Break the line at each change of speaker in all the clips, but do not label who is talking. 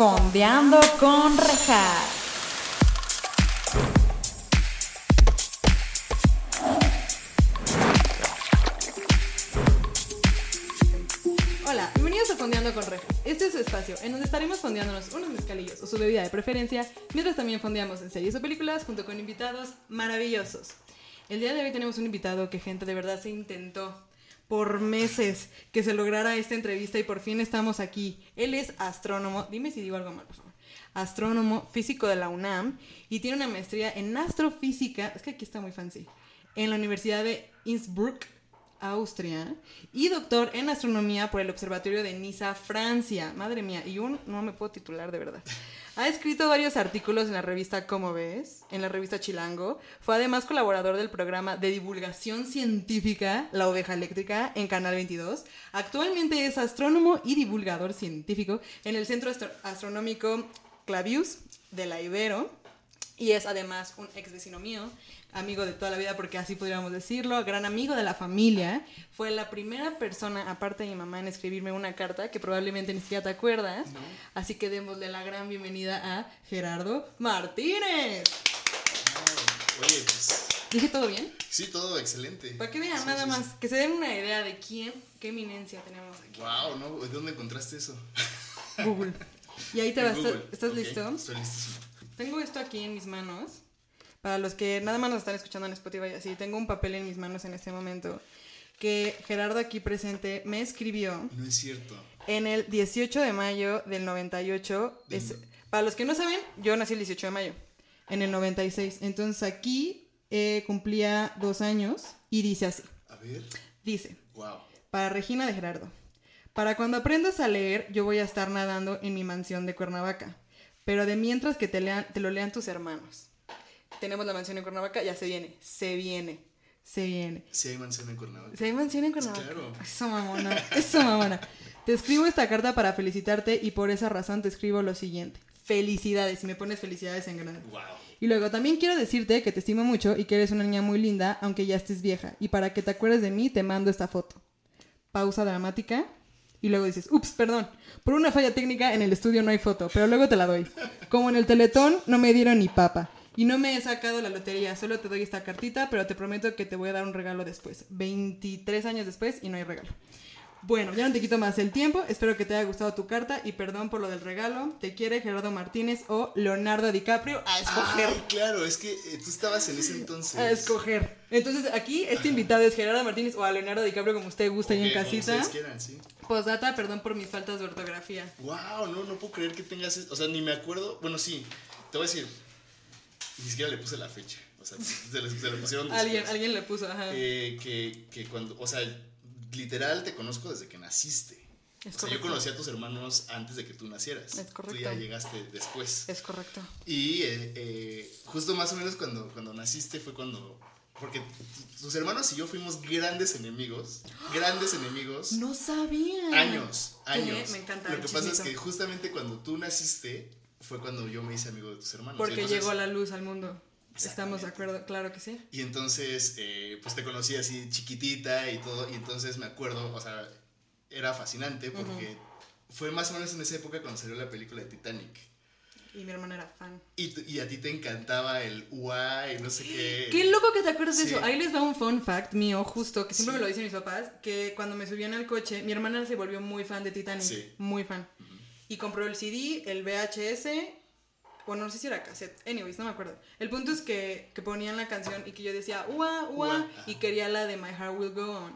Fondeando con Rejas. Hola, bienvenidos a Fondeando con Rejas. Este es su espacio en donde estaremos fondeándonos unos mezcalillos o su bebida de preferencia, mientras también fondeamos en series o películas junto con invitados maravillosos. El día de hoy tenemos un invitado que gente de verdad se intentó por meses que se lograra esta entrevista y por fin estamos aquí. Él es astrónomo, dime si digo algo mal, por favor. Astrónomo, físico de la UNAM y tiene una maestría en astrofísica, es que aquí está muy fancy, en la Universidad de Innsbruck, Austria, y doctor en astronomía por el Observatorio de Niza, Francia. Madre mía, y un no me puedo titular de verdad. Ha escrito varios artículos en la revista Como ves, en la revista Chilango. Fue además colaborador del programa de divulgación científica La Oveja Eléctrica en Canal 22. Actualmente es astrónomo y divulgador científico en el Centro Astro- Astronómico Clavius de la Ibero. Y es además un ex vecino mío, amigo de toda la vida, porque así podríamos decirlo, gran amigo de la familia. Fue la primera persona, aparte de mi mamá, en escribirme una carta que probablemente ni siquiera te acuerdas. Así que démosle la gran bienvenida a Gerardo Martínez.
Oye, pues
¿Dije todo bien?
sí, todo excelente.
Para que vean,
Sí,
nada
sí,
más, que se den una idea de quién, qué eminencia tenemos aquí.
Wow, ¿no? ¿De dónde encontraste eso?
Google. Y ahí te vas. ¿Estás listo?
Estoy listísimo.
Tengo esto aquí en mis manos. Para los que nada más nos están escuchando en Spotify así, tengo un papel en mis manos en este momento que Gerardo aquí presente me escribió
No es cierto.
en el 18 de mayo del 98. Es- para los que no saben, yo nací el 18 de mayo, en el 96. Entonces aquí eh, cumplía dos años y dice así.
A ver.
Dice,
Wow.
para Regina de Gerardo. Para cuando aprendas a leer, yo voy a estar nadando en mi mansión de Cuernavaca. Pero de mientras que te, lean, te lo lean tus hermanos. Tenemos la mansión en Cuernavaca, ya se viene, se viene, se viene.
Sí hay mansión en Cuernavaca.
¿Se hay mansión en Cuernavaca?
Claro.
Eso mamona, eso mamona. Te escribo esta carta para felicitarte y por esa razón te escribo lo siguiente. Felicidades, y me pones felicidades en grande.
Wow.
Y luego también quiero decirte que te estimo mucho y que eres una niña muy linda, aunque ya estés vieja. Y para que te acuerdes de mí, te mando esta foto. Pausa dramática. Y luego dices, ups, perdón. Por una falla técnica en el estudio no hay foto, pero luego te la doy. Como en el teletón, no me dieron ni papa. Y no me he sacado la lotería, solo te doy esta cartita, pero te prometo que te voy a dar un regalo después. 23 años después y no hay regalo. Bueno, ya no te quito más el tiempo. Espero que te haya gustado tu carta y perdón por lo del regalo. Te quiere Gerardo Martínez o Leonardo DiCaprio a escoger.
Ay, claro, es que eh, tú estabas en ese entonces.
A escoger. Entonces aquí este invitado es Gerardo Martínez o a Leonardo DiCaprio como usted gusta ahí en
Ok, como
casita.
ustedes quieran, sí.
Postdata, perdón por mis faltas de ortografía.
Wow, no, no puedo creer que tengas. O sea, ni me acuerdo. Bueno, sí. Te voy a decir. Ni siquiera le puse la fecha. O sea, se le, se le pusieron después.
Alguien, alguien le puso, ajá.
Eh, que, que cuando. O sea, literal te conozco desde que naciste.
Es
o sea, yo conocí a tus hermanos antes de que tú nacieras.
Es correcto.
Tú ya llegaste después.
Es correcto.
Y eh, eh, justo más o menos cuando, cuando naciste fue cuando... Porque tu- tus hermanos y yo fuimos grandes enemigos. Grandes enemigos.
No sabía.
Años,
¿Qué?
años.
Me encanta
Lo que pasa es que justamente cuando tú naciste fue cuando yo me hice amigo de tus hermanos.
Porque
entonces-
llegó la luz al mundo. Estamos de acuerdo, claro que sí.
Y entonces, eh, pues te conocí así chiquitita y todo. Y entonces me acuerdo, o sea, era fascinante porque fue más o menos en esa época cuando salió la película de Titanic.
Y mi hermana era fan.
Y, y a ti te encantaba el UA y no sé qué.
Qué loco que te acuerdas de
Sí.
eso. Ahí les va un fun fact mío, justo, que siempre
Sí.
me lo dicen mis papás, que cuando me subían al coche, mi hermana se volvió muy fan de Titanic.
Sí.
Muy fan. Y compró el CD, el VHS, bueno, no sé si era cassette. Anyways, no me acuerdo. El punto es que, que ponían la canción y que yo decía, ua, ua, y quería la de My Heart Will Go On.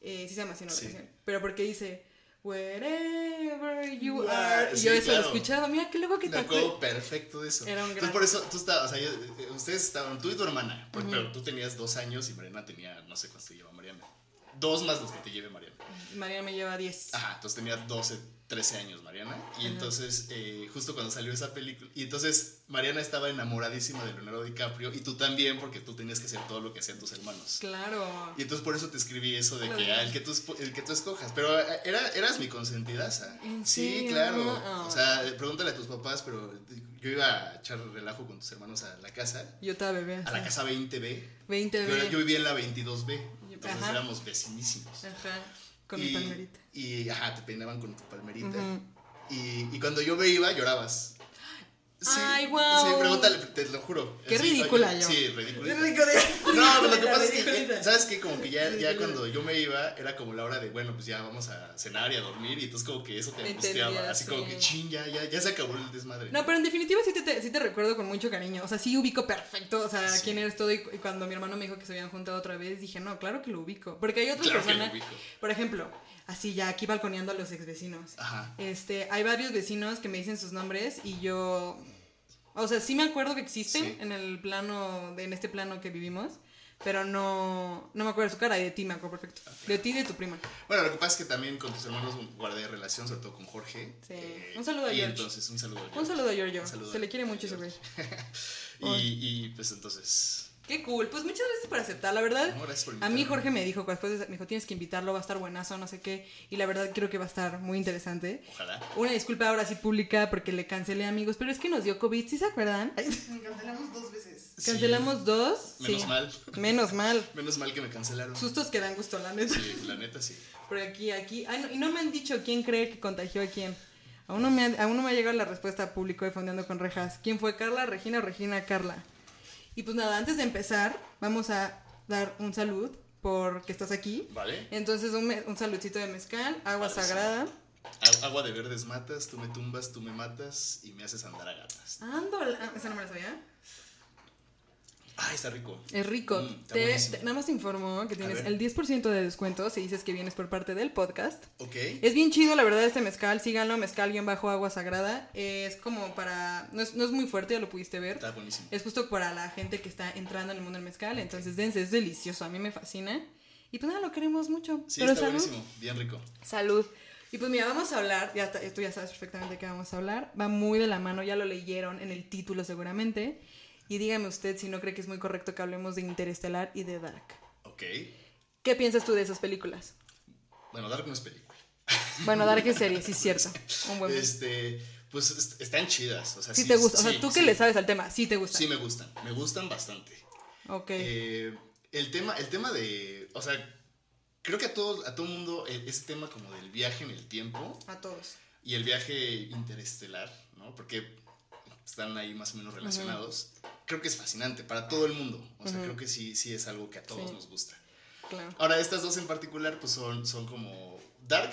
Eh, sí se llama así, ¿no? La
Sí.
canción. Pero porque dice, wherever you are.
Sí,
yo eso
claro.
lo escuchaba. Mira, qué loco que te
acuerdo perfecto de eso.
Era un
Entonces,
gran-
por eso tú estabas, o sea, yo- ustedes estaban, tú y tu hermana, pero tú tenías dos años y Mariana tenía, no sé cuánto te lleva Mariana. Dos más los que te lleve Mariana.
María me lleva 10.
Ajá, entonces tenía 12, 13 años Mariana. Y entonces, eh, justo cuando salió esa película, y entonces Mariana estaba enamoradísima de Leonardo DiCaprio y tú también, porque tú tenías que hacer todo lo que hacían tus hermanos.
Claro.
Y entonces por eso te escribí eso de que ah, el que tú el que tú escojas, pero eh, era eras mi consentidaza.
¿En
Sí,
serio?
claro. O sea, pregúntale a tus papás, pero yo iba a echar relajo con tus hermanos a la casa,
Yo estaba bebé.
a la casa 20B.
20
Yo,
B.
yo vivía en la 22B. Entonces
Ajá.
éramos vecinísimos.
Ajá. Con
y,
mi palmerita.
Y ajá, te peinaban con tu palmerita. Y, y cuando yo me iba, llorabas. Sí,
Ay, guau.
Sí, pregúntale, te lo juro.
Qué ridícula
oye,
yo.
Sí, ridícula. No, pero lo que pasa es que,
ridiculita.
¿sabes qué? Como que ya, ya cuando yo me iba, era como la hora de, bueno, pues ya vamos a cenar y a dormir, y entonces como que eso te angustiaba, así como que, ching, ya, ya, ya se acabó el desmadre.
No, pero en definitiva sí te, te- sí te recuerdo con mucho cariño. O sea, sí ubico perfecto, o sea,
Sí.
quién eres todo. Y, y cuando mi hermano me dijo que se habían juntado otra vez, dije, no, claro que lo ubico. Porque hay otras
Claro
personas, por ejemplo, así ya aquí balconeando a los ex vecinos.
Ajá.
Este, hay varios vecinos que me dicen sus nombres y yo, o sea, sí me acuerdo que existen
Sí.
en el plano, en este plano que vivimos, pero no, no me acuerdo de su cara y de ti me acuerdo perfecto. De ti y de tu prima.
Bueno, lo que pasa es que también con tus hermanos guardé relación, sobre todo con Jorge.
Sí.
eh,
Un saludo a
Y
George.
entonces, un saludo a
Un
George.
saludo a Giorgio,
Un
se le quiere mucho ese güey.
Y, y pues entonces,
Qué cool, pues muchas gracias por aceptar, la verdad.
no, gracias por
A mí. Jorge me dijo, después de- me dijo, tienes que invitarlo, va a estar buenazo, no sé qué. Y la verdad creo que va a estar muy interesante.
Ojalá.
Una disculpa ahora sí pública porque le cancelé amigos, pero es que nos dio COVID, ¿sí se acuerdan?
Cancelamos dos veces.
Cancelamos dos.
Menos
sí.
mal.
Menos mal.
Menos mal que me cancelaron.
Sustos que dan gusto, la neta.
Sí, la neta sí.
Por aquí, aquí. Ay, no, y no me han dicho quién cree que contagió a quién. Aún no me ha, aún no me ha llegado la respuesta público de Fondeando con Rejas. ¿Quién fue Carla, Regina o Regina Carla? Y pues nada, antes de empezar, vamos a dar un salud porque estás aquí.
¿Vale?
Entonces, un, un saludcito de mezcal, agua sagrada.
Ag- Agua de verdes matas, tú me tumbas, tú me matas y me haces andar a gatas.
Ándola. Ah, esa no me la sabía.
Ay, está rico.
Es rico.
Mm, está
Te- te- nada más te informo que tienes el 10% de descuento si dices que vienes por parte del podcast.
Ok.
Es bien chido, la verdad, este mezcal. Síganlo, mezcal-agua sagrada. Es como para. No es, no es muy fuerte, ya lo pudiste ver.
Está buenísimo.
Es justo para la gente que está entrando en el mundo del mezcal. Entonces, dense, es delicioso. A mí me fascina. Y pues nada, lo queremos mucho.
Sí,
Pero
está
salud.
buenísimo. Bien rico.
Salud. Y pues mira, vamos a hablar, ya está- tú ya sabes perfectamente de qué vamos a hablar. Va muy de la mano, ya lo leyeron en el título seguramente. Y dígame usted si no cree que es muy correcto que hablemos de Interestelar y de Dark.
Ok.
¿Qué piensas tú de esas películas?
Bueno, Dark no es película.
Bueno, Dark es serie, sí es cierto. Un buen
Este, pues est- están chidas. O sea,
Sí
sí
te gusta, o
sí,
sea, tú que le sabes al tema, sí te gusta.
Sí me gustan, me gustan bastante.
Ok.
Eh, el tema, el tema de, o sea, creo que a todo, a todo mundo eh, ese tema como del viaje en el tiempo
A todos.
y el viaje interestelar, ¿no? Porque están ahí más o menos relacionados. Creo que es fascinante para todo el mundo. O sea, creo que sí, sí es algo que a todos
Sí.
nos gusta.
Claro.
Ahora, estas dos en particular, pues son, son como. Dark.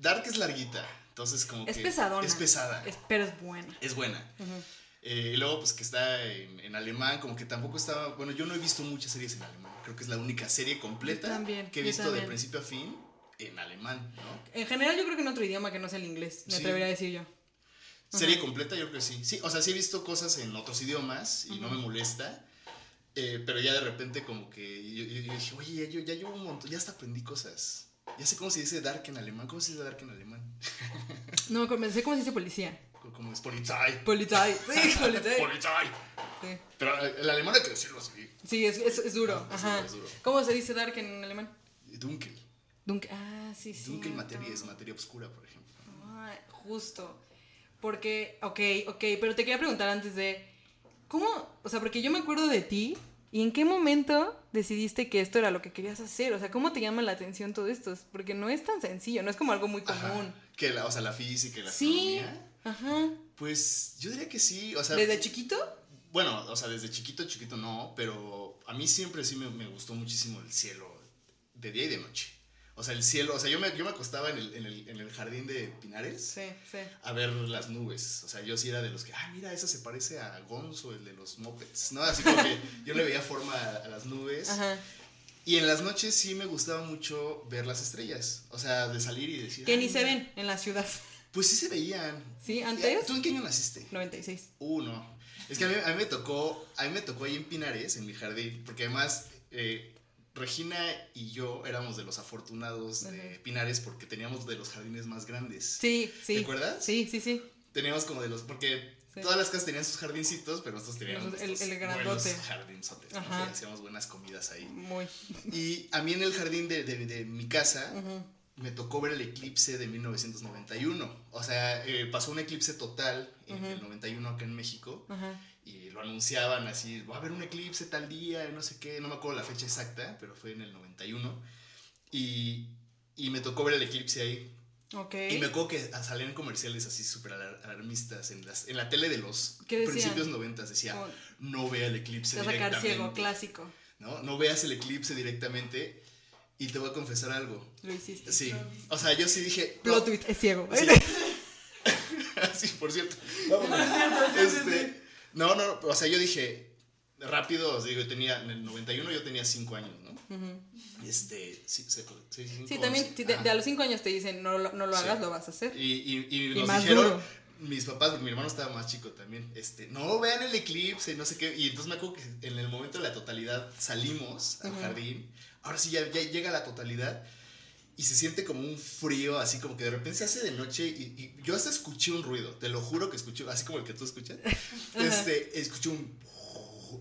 Dark es larguita. Entonces, como
Es
que.
pesadona.
Es pesada.
Es- pero es buena.
Es buena. Eh, y luego, pues que está en, en alemán, como que tampoco estaba. Bueno, yo no he visto muchas series en alemán. Creo que es la única serie completa
también,
que he visto de principio a fin en alemán, ¿no?
En general, yo creo que en otro idioma que no sea el inglés, me
Sí.
atrevería a decir yo.
Serie completa, yo creo que sí. Sí, o sea, sí he visto cosas en otros idiomas y no me molesta. eh, pero ya de repente, como que yo, yo- yo dije, oye, ya, yo, ya llevo un montón, ya hasta aprendí cosas. Ya sé cómo se dice dark en alemán. ¿Cómo se dice dark en alemán?
No, sé cómo se dice policía.
Como es Polizei.
Polizei. Sí, Polizei.
Polizei.
Sí.
Pero eh, el alemán hay que decirlo así.
Sí, es, es, es duro.
Es
Ajá.
es duro.
¿Cómo se dice dark en alemán?
Dunkel.
Dunkel. Ah, sí, sí.
Dunkel materia es materia oscura, por ejemplo.
Ah, justo. Porque, ok, ok, pero te quería preguntar antes de, ¿cómo? O sea, porque yo me acuerdo de ti y en qué momento decidiste que esto era lo que querías hacer. O sea, ¿cómo te llama la atención todo esto? Porque no es tan sencillo, no es como algo muy
Ajá.
común.
Que la, o sea, la física y la
Sí,
astronomía.
ajá.
Pues yo diría que sí. O sea,
¿Desde chiquito?
Bueno, o sea, desde chiquito, chiquito no, pero a mí siempre sí me, me gustó muchísimo el cielo de día y de noche. O sea, el cielo, o sea, yo me, yo me acostaba en el, en, el, en el jardín de Pinares
Sí, sí.
a ver las nubes. O sea, yo sí era de los que, ah, mira, esa se parece a Gonzo, el de los mopeds, ¿no? Así como que yo le veía forma a, a las nubes.
Ajá.
Y en las noches sí me gustaba mucho ver las estrellas. O sea, de salir y decir.
Que
"Ay,
ni se
mira".
ven en la ciudad.
Pues sí se veían.
¿Sí? ¿Antes?
¿Tú en qué año naciste?
96.
Uh, no. Es que a mí, a mí me tocó, a mí me tocó ahí en Pinares, en mi jardín, porque además eh, Regina y yo éramos de los afortunados de Pinares porque teníamos de los jardines más grandes.
Sí, sí.
¿Te acuerdas?
Sí, sí, sí.
Teníamos como de los, porque
Sí.
todas las casas tenían sus jardincitos, pero nosotros teníamos
El- el grandote.
jardinzotes, ¿no? Hacíamos buenas comidas ahí.
Muy.
Y a mí en el jardín de, de- de mi casa me tocó ver el eclipse de 1991. O sea, eh, pasó un eclipse total en el 91 acá en México.
Ajá.
Y lo anunciaban así, va a haber un eclipse tal día, no sé qué, no me acuerdo la fecha exacta, pero fue en el 91. Y, y me tocó ver el eclipse ahí.
Ok.
Y me acuerdo que salían comerciales así súper alar- alarmistas en, las, en la tele de los principios noventas. Decía,
Como-
no vea el eclipse
Te vas a sacar
directamente.
ciego, clásico.
¿no? no veas el eclipse directamente. Y te voy a confesar algo.
Lo hiciste.
Sí. O sea, yo sí dije...
Plot
no,
twist, es ciego.
Sí. sí, por cierto. Este, no, no, o sea, yo dije, rápido, os digo, yo tenía, en el 91 yo tenía 5 años, ¿no? Este, sí, sí, sí, cinco,
Sí, también si de, a los 5 años te dicen no, lo- no lo hagas, lo vas a hacer.
Y, y, y
Y
nos
más
dijeron,
duro.
mis papás, porque mi hermano estaba más chico también, este, no vean el eclipse, no sé qué. Y entonces me acuerdo que en el momento de la totalidad salimos al jardín. Ahora sí, ya, ya llega la totalidad. Y se siente como un frío, así como que de repente se hace de noche. Y, y yo hasta escuché un ruido, te lo juro que escuché, así como el que tú escuchas. este, escuché un.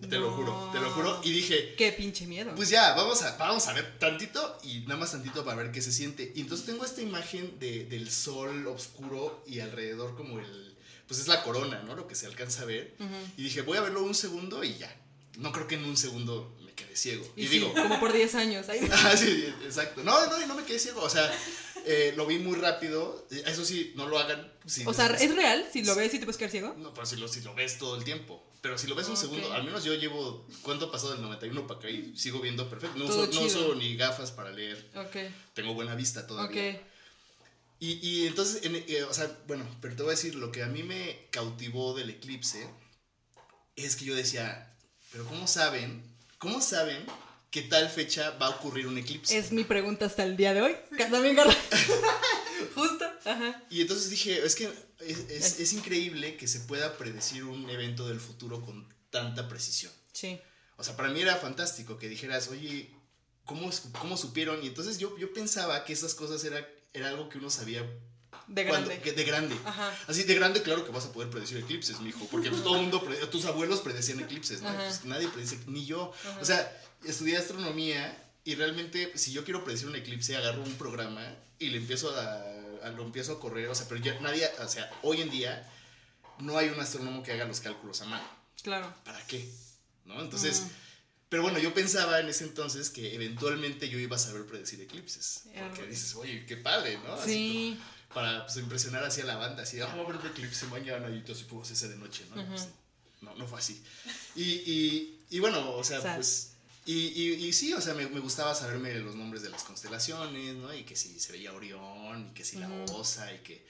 Te lo juro, te lo juro. Y dije,
Qué pinche miedo.
pues ya, vamos a, vamos a ver tantito y nada más tantito para ver qué se siente. Y entonces tengo esta imagen de, del sol oscuro y alrededor como el, pues es la corona, ¿no? Lo que se alcanza a ver. Y dije, voy a verlo un segundo y ya. No creo que en un segundo me quede ciego.
y
Y,
sí,
digo,
como por 10 años. Ay,
ah, sí, exacto. No, no, no me quedé ciego. O sea, eh, lo vi muy rápido. Eso sí, no lo hagan. si
o sea, ¿es real? Si lo ves y te puedes quedar ciego.
no, pero si lo, si lo ves todo el tiempo. Pero si lo ves un
Ok.
segundo, al menos yo llevo. ¿Cuánto ha pasado del 91 para acá? Y sigo viendo perfecto. No, uso, no
chido.
uso ni gafas para leer.
Ok,
Tengo buena vista todavía.
ok.
Y, y entonces, en- eh, o sea, bueno, pero te voy a decir, lo que a mí me cautivó del eclipse es que yo decía, pero ¿cómo saben? ¿Cómo saben que tal fecha va a ocurrir un eclipse?
Es mi pregunta hasta el día de hoy. También, Carla. Justo. Ajá.
Y entonces dije, es que es, es- es increíble que se pueda predecir un evento del futuro con tanta precisión.
Sí.
O sea, para mí era fantástico que dijeras, oye, ¿cómo, cómo supieron? Y entonces yo, yo pensaba que esas cosas era, era algo que uno sabía
De grande.
de grande.
Ajá.
Así de grande, claro que vas a poder predecir eclipses, mijo. Porque pues, todo el mundo, tus abuelos predecían eclipses, ¿no? Pues, nadie predice, ni yo. O sea, estudié astronomía y realmente, si yo quiero predecir un eclipse, agarro un programa y le empiezo a, a- lo empiezo a correr. O sea, pero ya nadie, o sea, hoy en día no hay un astrónomo que haga los cálculos a mano.
Claro.
¿Para qué? ¿No? Entonces, pero bueno, yo pensaba en ese entonces que eventualmente yo iba a saber predecir eclipses. Porque dices, oye, qué padre, ¿no? Así
Sí.
como para pues, impresionar así a la banda, así, ah, va a un eclipse mañana y entonces pues ese de noche, ¿no? Pues, no, no fue así. Y, y, y bueno, o sea, pues... Y, y, y sí, o sea, me, me gustaba saberme los nombres de las constelaciones, ¿no? Y que si se veía Orión, y que si la Osa, y que...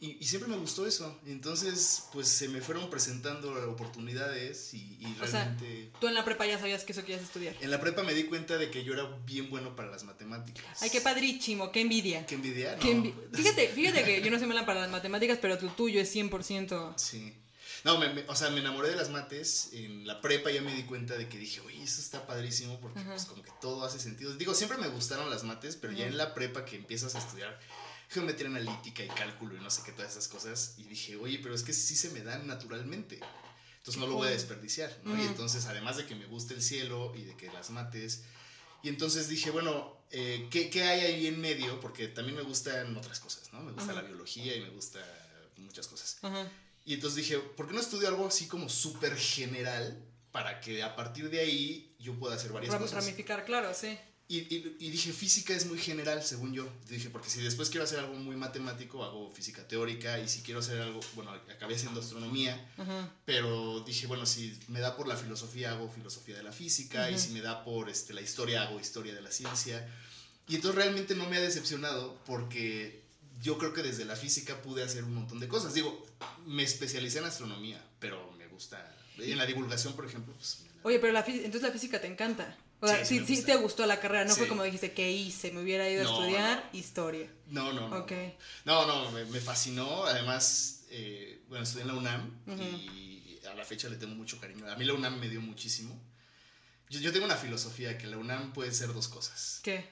Y, y siempre me gustó eso. Entonces, pues se me fueron presentando oportunidades y, y
O sea,
realmente...
Tú en la prepa ya sabías que eso querías estudiar.
en la prepa me di cuenta de que yo era bien bueno para las matemáticas.
Ay, qué padrísimo, qué envidia.
Qué envidia, ¿no?
Qué envi- Fíjate, fíjate que yo no soy mala para las matemáticas, pero tu tuyo es 100%.
Sí. No, me, me- o sea, me enamoré de las mates. En la prepa ya me di cuenta de que dije, oye, eso está padrísimo porque pues como que todo hace sentido. Digo, siempre me gustaron las mates, pero ya en la prepa que empiezas a estudiar geometría analítica y cálculo y no sé qué, todas esas cosas. Y dije, oye, pero es que sí se me dan naturalmente. Entonces no lo voy a desperdiciar, ¿no? Y entonces, además de que me gusta el cielo y de que las mates. Y entonces dije, bueno, eh, ¿qué, qué hay ahí en medio? Porque también me gustan otras cosas, ¿no? Me gusta la biología y me gusta muchas cosas.
Ajá.
Y entonces dije, ¿por qué no estudio algo así como súper general para que a partir de ahí yo pueda hacer varias
Ram-
cosas?
Ramificar, claro, sí.
Y, y- y dije, física es muy general, según yo. Dije, porque si después quiero hacer algo muy matemático, hago física teórica. Y si quiero hacer algo, bueno, acabé haciendo astronomía.
Ajá.
Pero dije, bueno, si me da por la filosofía, hago filosofía de la física. Y si me da por este, la historia, hago historia de la ciencia. Y entonces realmente no me ha decepcionado porque yo creo que desde la física pude hacer un montón de cosas. Digo, me especialicé en astronomía, pero me gusta. En la divulgación, por ejemplo, pues. la-
Oye, pero la entonces la física te encanta. O sea,
Sí, sí
sí,
me
sí
gusta.
te gustó la carrera, no fue como dijiste, ¿qué hice? Me hubiera ido a
No,
estudiar historia.
No, no, no. No, no, me, me fascinó. Además, eh, bueno, estudié en la UNAM y a la fecha le tengo mucho cariño. A mí la UNAM me dio muchísimo. Yo, yo tengo una filosofía que la UNAM puede ser dos cosas.
¿Qué?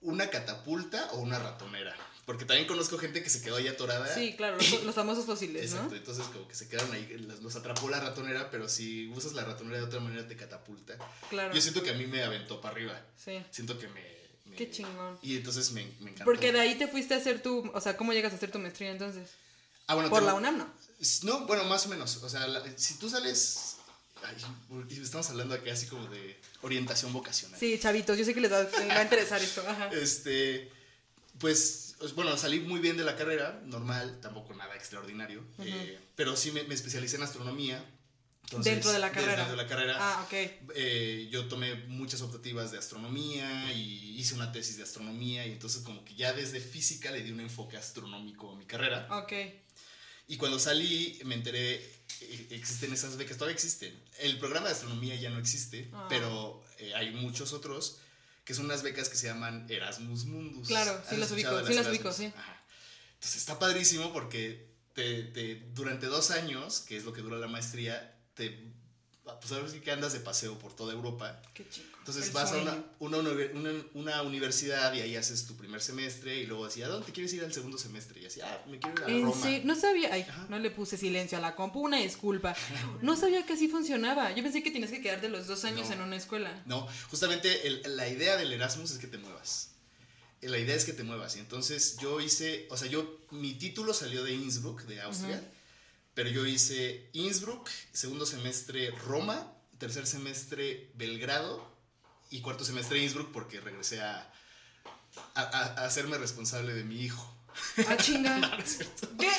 Una catapulta o una ratonera. Porque también conozco gente que se quedó ahí atorada.
Sí, claro, los, los famosos fósiles,
Exacto,
¿no?
entonces como que se quedaron ahí, los, atrapó la ratonera, pero si usas la ratonera de otra manera te catapulta.
Claro.
Yo siento que a mí me aventó para arriba.
Sí.
Siento que me... me-
Qué chingón.
Y entonces me, me encantó.
Porque de ahí te fuiste a hacer tu, o sea, ¿cómo llegas a hacer tu maestría entonces?
Ah, bueno,
Por
tengo-
la UNAM, ¿no?
No, bueno, más o menos. O sea, la- si tú sales. Ay, estamos hablando aquí así como de orientación vocacional.
Sí, chavitos, yo sé que les va, les va a interesar esto. Ajá.
Este. Pues pues, bueno, salí muy bien de la carrera, normal, tampoco nada extraordinario, eh, pero sí me, me especialicé en astronomía. Entonces,
Dentro de la carrera.
Dentro de la carrera.
Ah, ok.
eh, yo tomé muchas optativas de astronomía y hice una tesis de astronomía y entonces como que ya desde física le di un enfoque astronómico a mi carrera.
Ok.
Y cuando salí me enteré, eh, existen esas becas, todavía existen. El programa de astronomía ya no existe,
Ah.
pero eh, hay muchos otros que son unas becas que se llaman Erasmus Mundus.
Claro,
¿Has
sí las ubico, sí las ubico, sí.
Ajá. Entonces está padrísimo porque te, te- durante dos años, que es lo que dura la maestría, te, pues ahora sí que andas de paseo por toda Europa.
Qué chico.
Entonces
El
vas a una, una, una- una universidad y ahí haces tu primer semestre y luego así, ¿a dónde te quieres ir al segundo semestre? Y así, ah, me quiero ir a
En
Roma.
serio, no sabía, ay,
Ajá.
no le puse silencio a la compu, una disculpa. No sabía que así funcionaba. Yo pensé que tienes que quedarte los dos años
No.
en una escuela.
No, justamente el- la idea del Erasmus es que te muevas. La idea es que te muevas. Y entonces yo hice, o sea, yo, mi título salió de Innsbruck, de Austria, pero yo hice Innsbruck, segundo semestre Roma, tercer semestre Belgrado y cuarto semestre Innsbruck porque regresé a, a, hacerme responsable de mi hijo.
Ah, chinga. ¿Qué?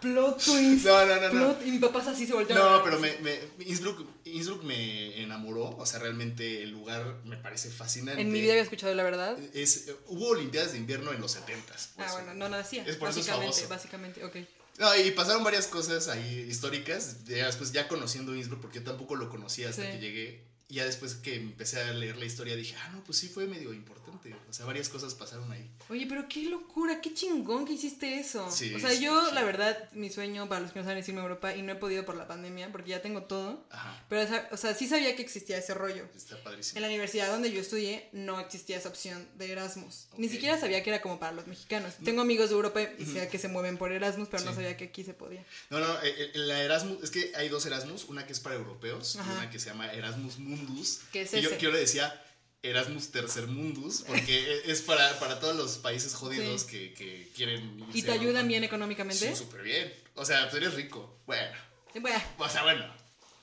Plot twist.
No, no, no, no.
Y mi papá así se volteó.
No, pero me, me, Innsbruck, Innsbruck me enamoró, o sea, realmente el lugar me parece fascinante.
En mi vida había escuchado la verdad.
Es, hubo Olimpiadas de invierno en los 70s. por
Ah,
eso.
bueno, no nacía.
Es por eso es
básicamente, básicamente, ok.
No, y pasaron varias cosas ahí históricas. Después, ya conociendo Innsbruck, porque yo tampoco lo conocía hasta
Sí.
que llegué. Y ya después que empecé a leer la historia, dije, ah, no, pues sí fue medio importante. O sea, varias cosas pasaron ahí.
Oye, pero qué locura, qué chingón que hiciste eso.
Sí,
o sea,
sí,
yo,
sí.
la verdad, mi sueño, para los que no saben, es irme a Europa y no he podido por la pandemia porque ya tengo todo.
Ajá,
Pero, o sea, sí sabía que existía ese rollo.
está padrísimo.
En la universidad donde yo estudié no existía esa opción de Erasmus. Ni
Ok.
siquiera sabía que era como para los mexicanos. Tengo amigos de Europa y sé que se mueven por Erasmus, pero no sabía que aquí se podía.
No, no, eh, eh, la Erasmus, es que hay dos Erasmus, una que es para europeos
Ajá.
y una que se llama Erasmus Mundus.
¿Qué es
y yo,
ese?
yo le decía Erasmus Tercer Mundus, porque es para, para todos los países jodidos
Sí.
que, que quieren
¿Y te ayudan bien económicamente?
Sí, súper bien. O sea, tú eres rico. Bueno,
Bueno,
o sea, bueno,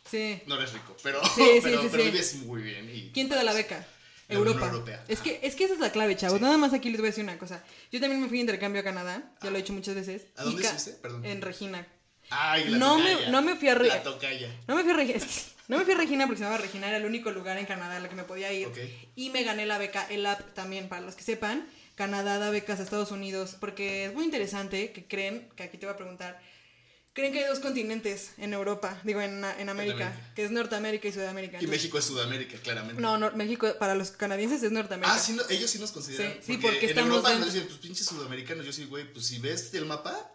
sí.
no eres rico, pero,
Sí,
pero,
sí,
pero vives muy bien. Y,
¿Quién te da la beca?
La Unión
Europa.
Europea.
Es que, es que esa es la clave, chavos.
Sí.
Nada más aquí les voy a decir una cosa. Yo también me fui de intercambio a Canadá, ya lo he dicho muchas veces.
¿A dónde? Perdón.
En Regina.
Ay, la
No me- no me fui a re-
La tocaya.
No me fui a Regina, es que sí, no me fui a Regina porque se llamaba Regina, era el único lugar en Canadá en el que me podía ir. Y me gané la beca ELAP también, para los que sepan. Canadá da becas a Estados Unidos porque es muy interesante que creen, que aquí te voy a preguntar, creen que hay dos continentes en Europa, digo en, en América,
América.
que es Norteamérica y Sudamérica.
Y México es Sudamérica, claramente.
No, no, México para los canadienses es Norteamérica.
Ah, sí, no, ellos sí nos consideran.
Sí, sí, porque
en Europa nos dicen, pues pinches sudamericanos. Yo sí, güey, pues si ves el mapa,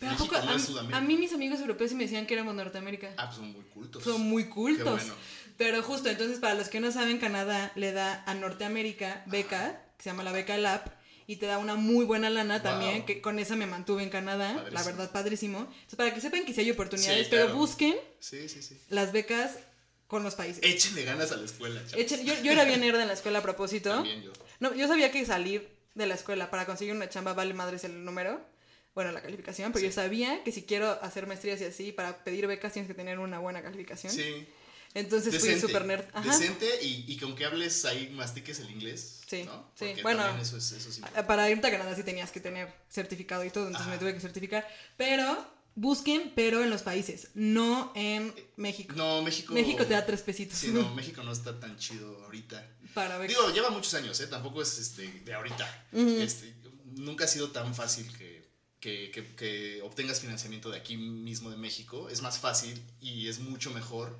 Pero ¿a
México
poco? a, mí-
Sudamérica.
a mí mis amigos europeos sí me decían que éramos Norteamérica.
Ah, pues son muy cultos.
Son muy cultos.
Bueno.
Pero justo, entonces para los que no saben, Canadá le da a Norteamérica beca, que se llama la beca LAP, y te da una muy buena lana también, que con esa me mantuve en Canadá, la verdad, padrísimo. Entonces para que sepan que sí hay oportunidades,
Sí,
pero busquen
Sí, sí, sí.
las becas con los países.
Échenle ganas a la escuela.
Echen- yo, yo era bien nerd en la escuela a propósito.
También yo.
No, yo sabía que salir de la escuela para conseguir una chamba vale madres el número, bueno, la calificación, pero yo sabía que si quiero hacer maestrías y así, para pedir becas tienes que tener una buena calificación.
Sí.
Entonces fui super nerd. Ajá.
Decente y, y que aunque hables ahí, mastiques el inglés.
Sí,
¿no?
sí. Bueno,
eso es, eso es
Para irte a Canadá sí tenías que tener certificado y todo, entonces
Ajá.
me tuve que certificar. Pero busquen, pero en los países, no en México.
No, México.
México te da tres pesitos.
Sí, no, México no está tan chido ahorita.
Para becas.
Digo, lleva muchos años, ¿eh? Tampoco es este, de ahorita. este, nunca ha sido tan fácil que, que, que- que obtengas financiamiento de aquí mismo de México. Es más fácil y es mucho mejor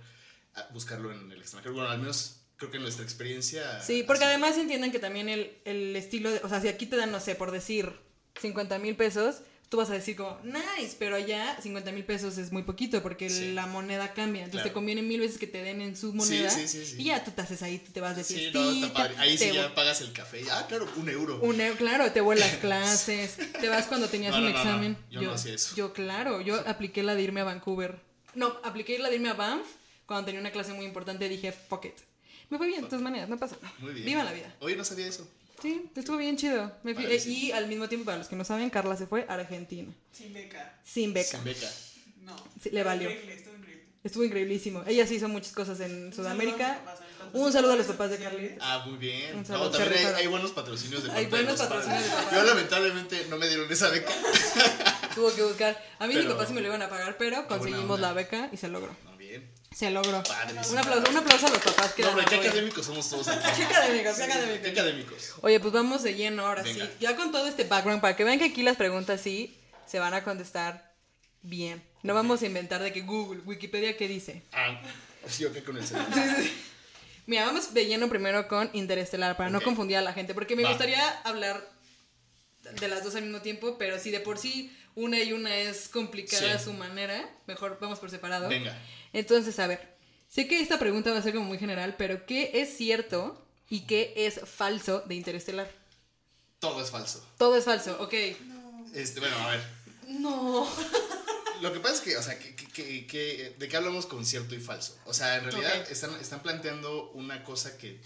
ah, buscarlo en el extranjero. Bueno, al menos creo que en nuestra experiencia.
Sí, porque
así-
además entienden que también el, el estilo de, o sea, si aquí te dan, no sé, por decir 50 mil pesos, tú vas a decir como, nice, pero allá 50 mil pesos es muy poquito porque
Sí.
la moneda cambia. Entonces
Claro.
te conviene mil veces que te den en su moneda
sí, sí, sí.
y ya tú te haces ahí, te vas de
Sí,
fiestita.
no, está padre. Ahí sí ya pagas el café. Ah, claro, un euro.
un euro, claro, te vuelas clases, te vas cuando tenías
No,
un
no,
examen.
Yo no hacía eso.
Yo, claro, yo apliqué la de irme a Vancouver. No, apliqué la de irme a Banff cuando tenía una clase muy importante dije, fuck it. Me fue bien, de todas maneras, no pasa nada.
Muy bien.
Viva la vida.
Oye, no sabía eso.
Sí, estuvo bien chido. Me fui-
Padrísimo.
y al mismo tiempo, para los que no saben, Carla se fue a Argentina.
Sin beca.
Sin beca.
Sin beca.
No.
Sí, le valió.
Increíble, estuvo increíble.
Estuvo increíblísimo. Ella sí hizo muchas cosas en
Un
Sudamérica.
mis papás, mis
Un saludo a los papás de Carly.
Ah, muy bien.
Un
No,
saludo,
también hay, hay buenos patrocinios de
Hay buenos patrocinios de papás.
Yo lamentablemente no me dieron esa beca.
Tuvo que buscar. A mí mi
Pero-
papá sí me lo iban a pagar, pero conseguimos la beca y se logró. Se logró.
Padrísimo.
Un aplauso, un aplauso a los papás que
No, hombre, qué académicos somos todos aquí.
Qué académicos, qué
Qué
académicos.
académicos.
Oye, pues vamos de lleno ahora
Venga.
sí. Ya con todo este background, para que vean que aquí las preguntas sí se van a contestar bien. No vamos a inventar de que Google, Wikipedia, ¿qué dice?
Ah, sí, qué con el celular.
Sí, sí, sí. Mira, vamos de lleno primero con Interestelar, para no
Ok.
confundir a la gente, porque me
Va.
gustaría hablar de las dos al mismo tiempo, pero si de por sí una y una es complicada
Sí.
a su manera, mejor vamos por separado.
Venga.
Entonces, a ver, sé que esta pregunta va a ser como muy general, pero ¿qué es cierto y qué es falso de Interestelar?
Todo es falso.
Todo es falso, ok.
Este, bueno, a ver.
No.
Lo que pasa es que, o sea, que, que- que- que- ¿de qué hablamos con cierto y falso? O sea, en realidad están, están planteando una cosa que.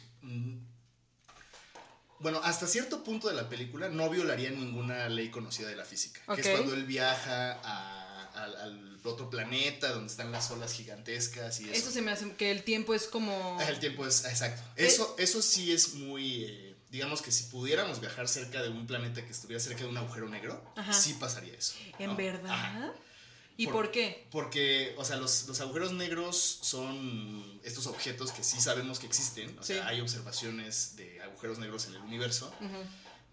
Bueno, hasta cierto punto de la película no violaría ninguna ley conocida de la física. Que es cuando él viaja a- al, al otro planeta donde están las olas gigantescas y eso.
Eso se me hace que el tiempo es como...
Ah, El tiempo es exacto.
Eh,
Eso, eso sí es muy. eh, digamos que si pudiéramos viajar cerca de un planeta que estuviera cerca de un agujero negro,
Ajá.
sí pasaría eso.
¿En verdad?
Ajá.
¿Y
Por-
por qué?
Porque, o sea, los, los agujeros negros son estos objetos que sí sabemos que existen. O sea, hay observaciones de agujeros negros en el universo.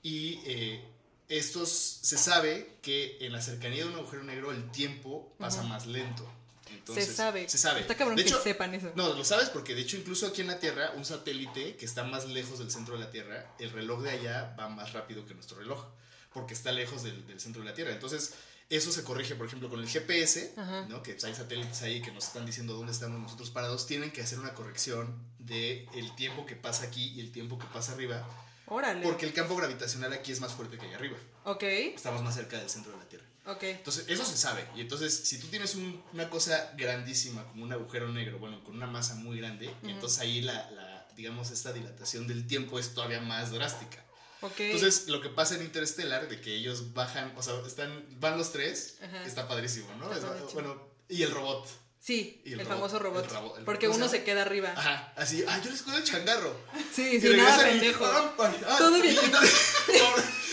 Y eh, estos se sabe que en la cercanía de un agujero negro el tiempo pasa más lento. Entonces,
se sabe.
Se sabe.
Está cabrón
De
que
hecho,
sepan eso.
No, lo sabes porque de hecho incluso aquí en la Tierra, un satélite que está más lejos del centro de la Tierra, el reloj de allá va más rápido que nuestro reloj, porque está lejos del, del centro de la Tierra. Entonces, eso se corrige, por ejemplo, con el GPS,
Ajá.
¿no? que hay satélites ahí que nos están diciendo dónde estamos nosotros parados, tienen que hacer una corrección de el tiempo que pasa aquí y el tiempo que pasa arriba,
Órale.
porque el campo gravitacional aquí es más fuerte que allá arriba.
Ok,
Estamos más cerca del centro de la Tierra.
ok.
Entonces, eso se sabe. Y entonces, si tú tienes un- una cosa grandísima, como un agujero negro, bueno, con una masa muy grande, entonces ahí la, la, digamos, esta dilatación del tiempo es todavía más drástica. Entonces, lo que pasa en Interstellar, de que ellos bajan, o sea, están, van los tres,
Ajá.
está padrísimo, ¿no?
Está
Es- bueno, y el robot.
Sí, el,
el robot,
famoso robot.
el rabo- el-
porque
¿cómo se
uno se queda arriba.
Ajá, así, ah, yo les cuido el changarro.
Sí,
Y
sí, nada
regresan y-
pendejo.
ah, ah,
Todo viejito.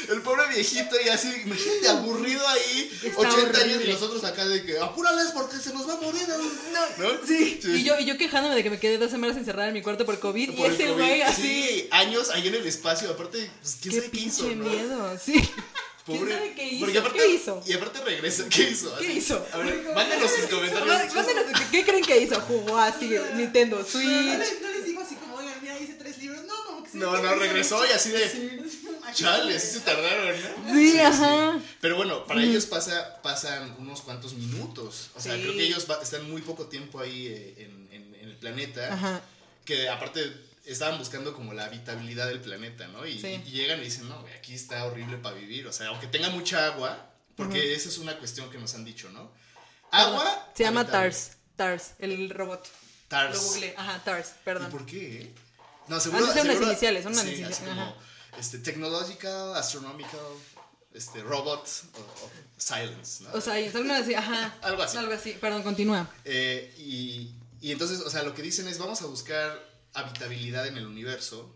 el pobre- viejito y así, imagínate, aburrido ahí,
Está
80 años y nosotros acá de que apúrales porque se nos va a morir. ¿no? ¿No?
Sí. Y yo, y yo quejándome de que me quedé dos semanas encerrada en mi cuarto por COVID.
Por
y ese güey así.
Sí, años ahí en el espacio, aparte, pues quién
Qué
sabe qué hizo, ¿no?
miedo, sí. ¿Quién
Pobre-
sabe qué hizo?
Aparte,
¿Qué hizo?
Y aparte regresa, ¿qué hizo?
¿Qué hizo?
A ver, mándenos sus comentarios.
Mándenos, ¿qué- ¿qué creen que hizo? Jugó así Nintendo
No
Switch.
les, no les digo así como, oigan, mira, hice tres libros. No, como que sí.
No, no, regresó y así de,
Sí.
chale, sí se tardaron, ¿no?
Sí, ajá.
Pero bueno, para ellos pasa, pasan unos cuantos minutos. O sea, creo que ellos va- están muy poco tiempo ahí eh, en, en- en el planeta.
Ajá.
Que aparte estaban buscando como la habitabilidad del planeta, ¿no? Y,
Sí.
y llegan y dicen, no, aquí está horrible para vivir. O sea, aunque tenga mucha agua, porque esa es una cuestión que nos han dicho, ¿no? Agua.
Se llama
habitable.
Tars. Tars, el robot.
Tars.
Lo googleé. Ajá, Tars,
¿Y
perdón.
por qué? No, seguro.
Han de ser unas
seguro-
iniciales, son unas
sí,
iniciales,
así como,
ajá.
este, technological, astronomical, este, robot, o, o silence, ¿no?
O sea, y son así, ajá.
Algo así.
Algo así. Perdón, continúa.
Eh, y, y entonces, o sea, lo que dicen es, vamos a buscar habitabilidad en el universo,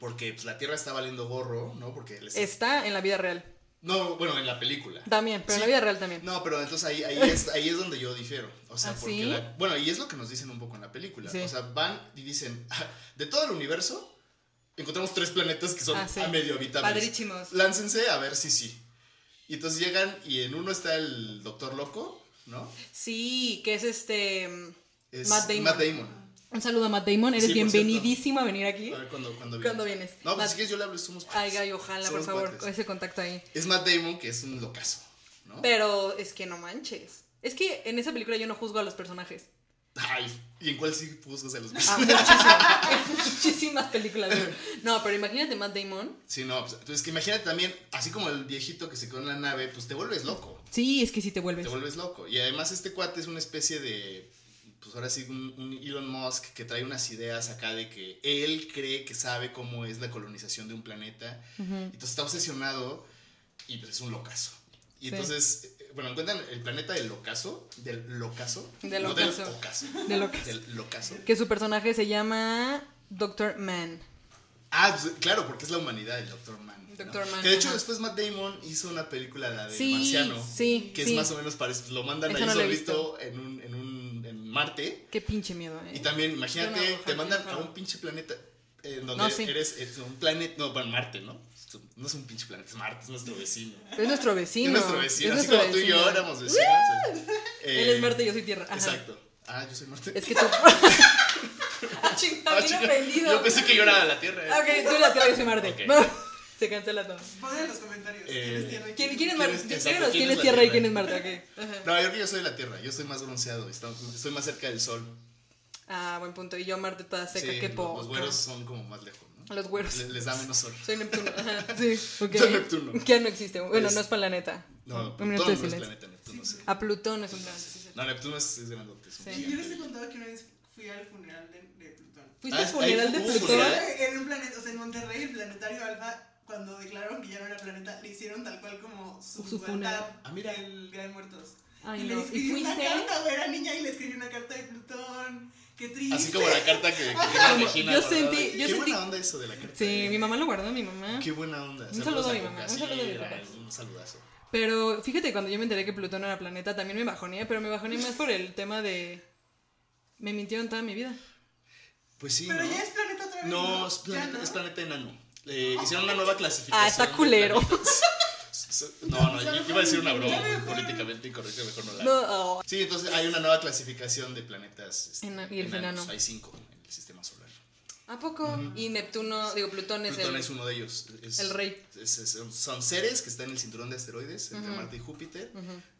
porque pues, la Tierra está valiendo gorro, ¿no? Porque les-
Está en la vida real.
No, bueno, en la película.
También, pero en la vida real también.
No, pero entonces ahí, ahí, es, ahí es donde yo difiero. O sea,
¿Ah,
porque
sí?
la- bueno, y es lo que nos dicen un poco en la película.
Sí.
O sea, van y dicen, "Ah, de todo el universo, encontramos tres planetas que son
Ah,
a medio habitables.
Padrísimos.
Láncense a ver si sí. Y entonces llegan y en uno está el Doctor Loco, ¿no?
Sí, que es este.
Es
Matt Damon.
Matt Damon.
Un saludo a Matt Damon. Eres
Sí, por
bienvenidísimo a venir aquí.
A ver cuándo vienes.
¿Cuándo vienes?
No, pues
Matt-
si quieres yo le hablo, somos
Ay,
cuates.
gallo, ojalá, por favor,
cuates.
con ese contacto ahí.
Es Matt Damon, que es un locazo, ¿no?
Pero es que no manches. Es que en esa película yo no juzgo a los personajes.
Ay, ¿y en cuál sí juzgas a los
Ah,
mismos?
muchísimas, en muchísimas películas. güey. No, pero imagínate Matt Damon.
Sí, no, pues entonces que imagínate también, así como el viejito que se quedó en la nave, pues te vuelves loco.
Sí, es que sí te vuelves.
Te vuelves loco. Y además este cuate es una especie de, pues ahora sí, un, un Elon Musk que trae unas ideas acá de que él cree que sabe cómo es la colonización de un planeta. Entonces está obsesionado y pues es un locazo. Y
Sí.
entonces, eh, bueno, encuentran el planeta del locazo, del locazo.
Del
no
ocaso.
del ocaso.
Del ocaso.
Del locazo.
Que su personaje se llama Doctor Man.
Ah, pues, claro, porque es la humanidad, el Doctor Man. ¿no?
Dr. Man,
Que de hecho
ajá.
después Matt Damon hizo una película, la de
Sí,
Marciano.
sí,
Que es más o menos parecido. Lo mandan
Esa
ahí
no
solito en un, en un en Marte.
Qué pinche miedo, ¿eh?
Y también, imagínate,
no,
te mandan a un pinche planeta en donde
No, sí.
eres es un planeta, no, bueno, Marte, ¿no? No es un pinche planeta, es Marte, es nuestro vecino.
Es nuestro vecino.
es nuestro vecino,
es
así
nuestro
como tú y yo éramos vecinos. eh.
Él es Marte yo soy Tierra. Ajá.
Exacto. Ah, yo soy Marte.
Es que tú. ah, chingada,
Ah,
ofendido.
Yo pensé que yo era la Tierra.
Ok, tú eres la Tierra y yo soy Marte. Se cancela todo.
Pongan en los comentarios.
Eh,
¿Quién es tierra y
¿Quién, es
la
Tierra y quién es. Ajá.
No, yo creo que yo soy la Tierra, yo estoy más bronceado, estoy más cerca del sol.
Ah, buen punto. Y yo Marte toda seca,
Sí,
qué
los-
poco.
Los güeros son como más lejos, ¿no?
Los güeros.
Les, les da menos sol.
Soy Neptuno. Ajá, sí. ok.
Soy Neptuno.
Que ya no existe. Bueno,
Es-
no es planeta.
No, Plutón no
de
es planeta, Neptuno sí.
A Plutón es un planeta. sí.
No, Neptuno es, es grandote.
Sí.
Yo les he contado que una vez fui al funeral de, de Plutón.
¿Fuiste
Ah,
al funeral
ahí
de Plutón?
funeral.
En un planeta, o sea, en Monterrey, el planetario Alfa, cuando declararon que ya no era planeta, le hicieron tal cual como su,
Su funeral.
Ah, mira.
el Día de Muertos.
Ay,
y le
no. ¿Y
escribí una
fuiste?
carta, güey, era niña y le escribí una carta de Plutón. Qué triste.
Así como la carta que, que
Como-
Regina
yo sentí- yo
Qué
sentí-
buena onda eso de la carta.
Sí,
eh.
mi mamá lo guardó, mi mamá.
Qué buena onda.
Un saludo a mi mamá, un saludo a mi papá.
Un saludazo.
Pero fíjate, cuando yo me enteré que Plutón no era planeta, también me bajoné, pero me bajoné más por el tema de. Me mintieron toda mi vida.
Pues sí,
Pero
¿no?
ya es planeta otra vez.
No, es
Ya
planeta,
no.
es planeta enano. Le hicieron una nueva clasificación.
Ah, está culero.
No, no, yo iba a decir una broma políticamente incorrecta, mejor no la
No, oh.
Sí, entonces hay una nueva clasificación de planetas este,
Ena- y el enano.
Hay cinco en el sistema solar.
¿A poco? Y Neptuno, digo, Plutón es
Plutón
el.
es uno de ellos. Es-
el rey.
es- es- son seres que están en el cinturón de asteroides entre Marte y Júpiter.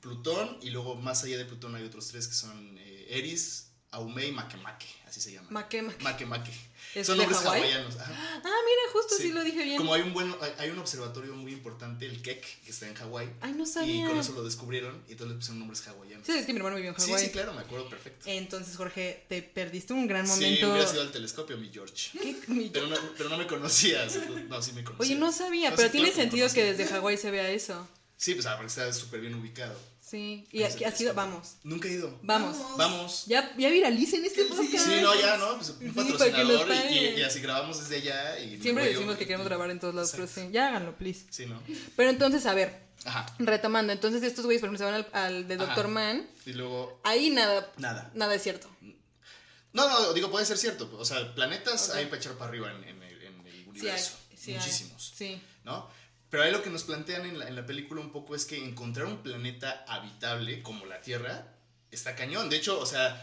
Plutón, y luego más allá de Plutón hay otros tres que son eh, Eris, Aume y Makemake, así se llaman.
Makemake.
Makemake.
¿Es
Son nombres hawaianos. ajá.
Ah, mira, justo sí, lo dije bien.
Como hay un buen, hay, un observatorio muy importante, el Keck, que está en Hawái.
Ay, no
Y
sabía.
con eso lo descubrieron y entonces le pusieron nombres hawaianos.
Sí, es que mi hermano vivió en
Sí,
Hawái.
sí, claro, me acuerdo perfecto.
Entonces, Jorge, te perdiste un gran
Sí,
momento.
hubiera sido al telescopio, mi George.
¿Qué? Mi-
Pero no, pero no me conocías. No, sí me conocías.
Oye, no sabía,
No,
pero
sí,
tiene
claro
sentido que desde Hawái se vea eso.
Sí, pues ah, porque está súper bien ubicado.
Sí. Y aquí
se
ha sido, vamos,
Nunca he ido.
vamos.
Vamos.
Ya, ya viralicen este
Sí,
podcast.
Sí, no, ya, ¿no? Pues un
Sí, para que
patrocinador y, así grabamos desde allá. Y
Siempre decimos
yo-
que queremos grabar en todos lados, pero sí, ya háganlo, please.
Sí, ¿no?
Pero entonces, a ver,
Ajá.
retomando, entonces estos güeyes, por ejemplo, se van al, al de
Ajá.
Doctor Man,
Y luego,
ahí nada,
nada.
nada es cierto.
No, no, digo, puede ser cierto. O sea, planetas hay para echar para arriba en, en el, en el
Sí hay,
universo.
sí hay.
Muchísimos.
Sí.
¿no? Pero ahí lo que nos plantean en la, en la película un poco es que encontrar un planeta habitable como la Tierra está cañón. De hecho, o sea,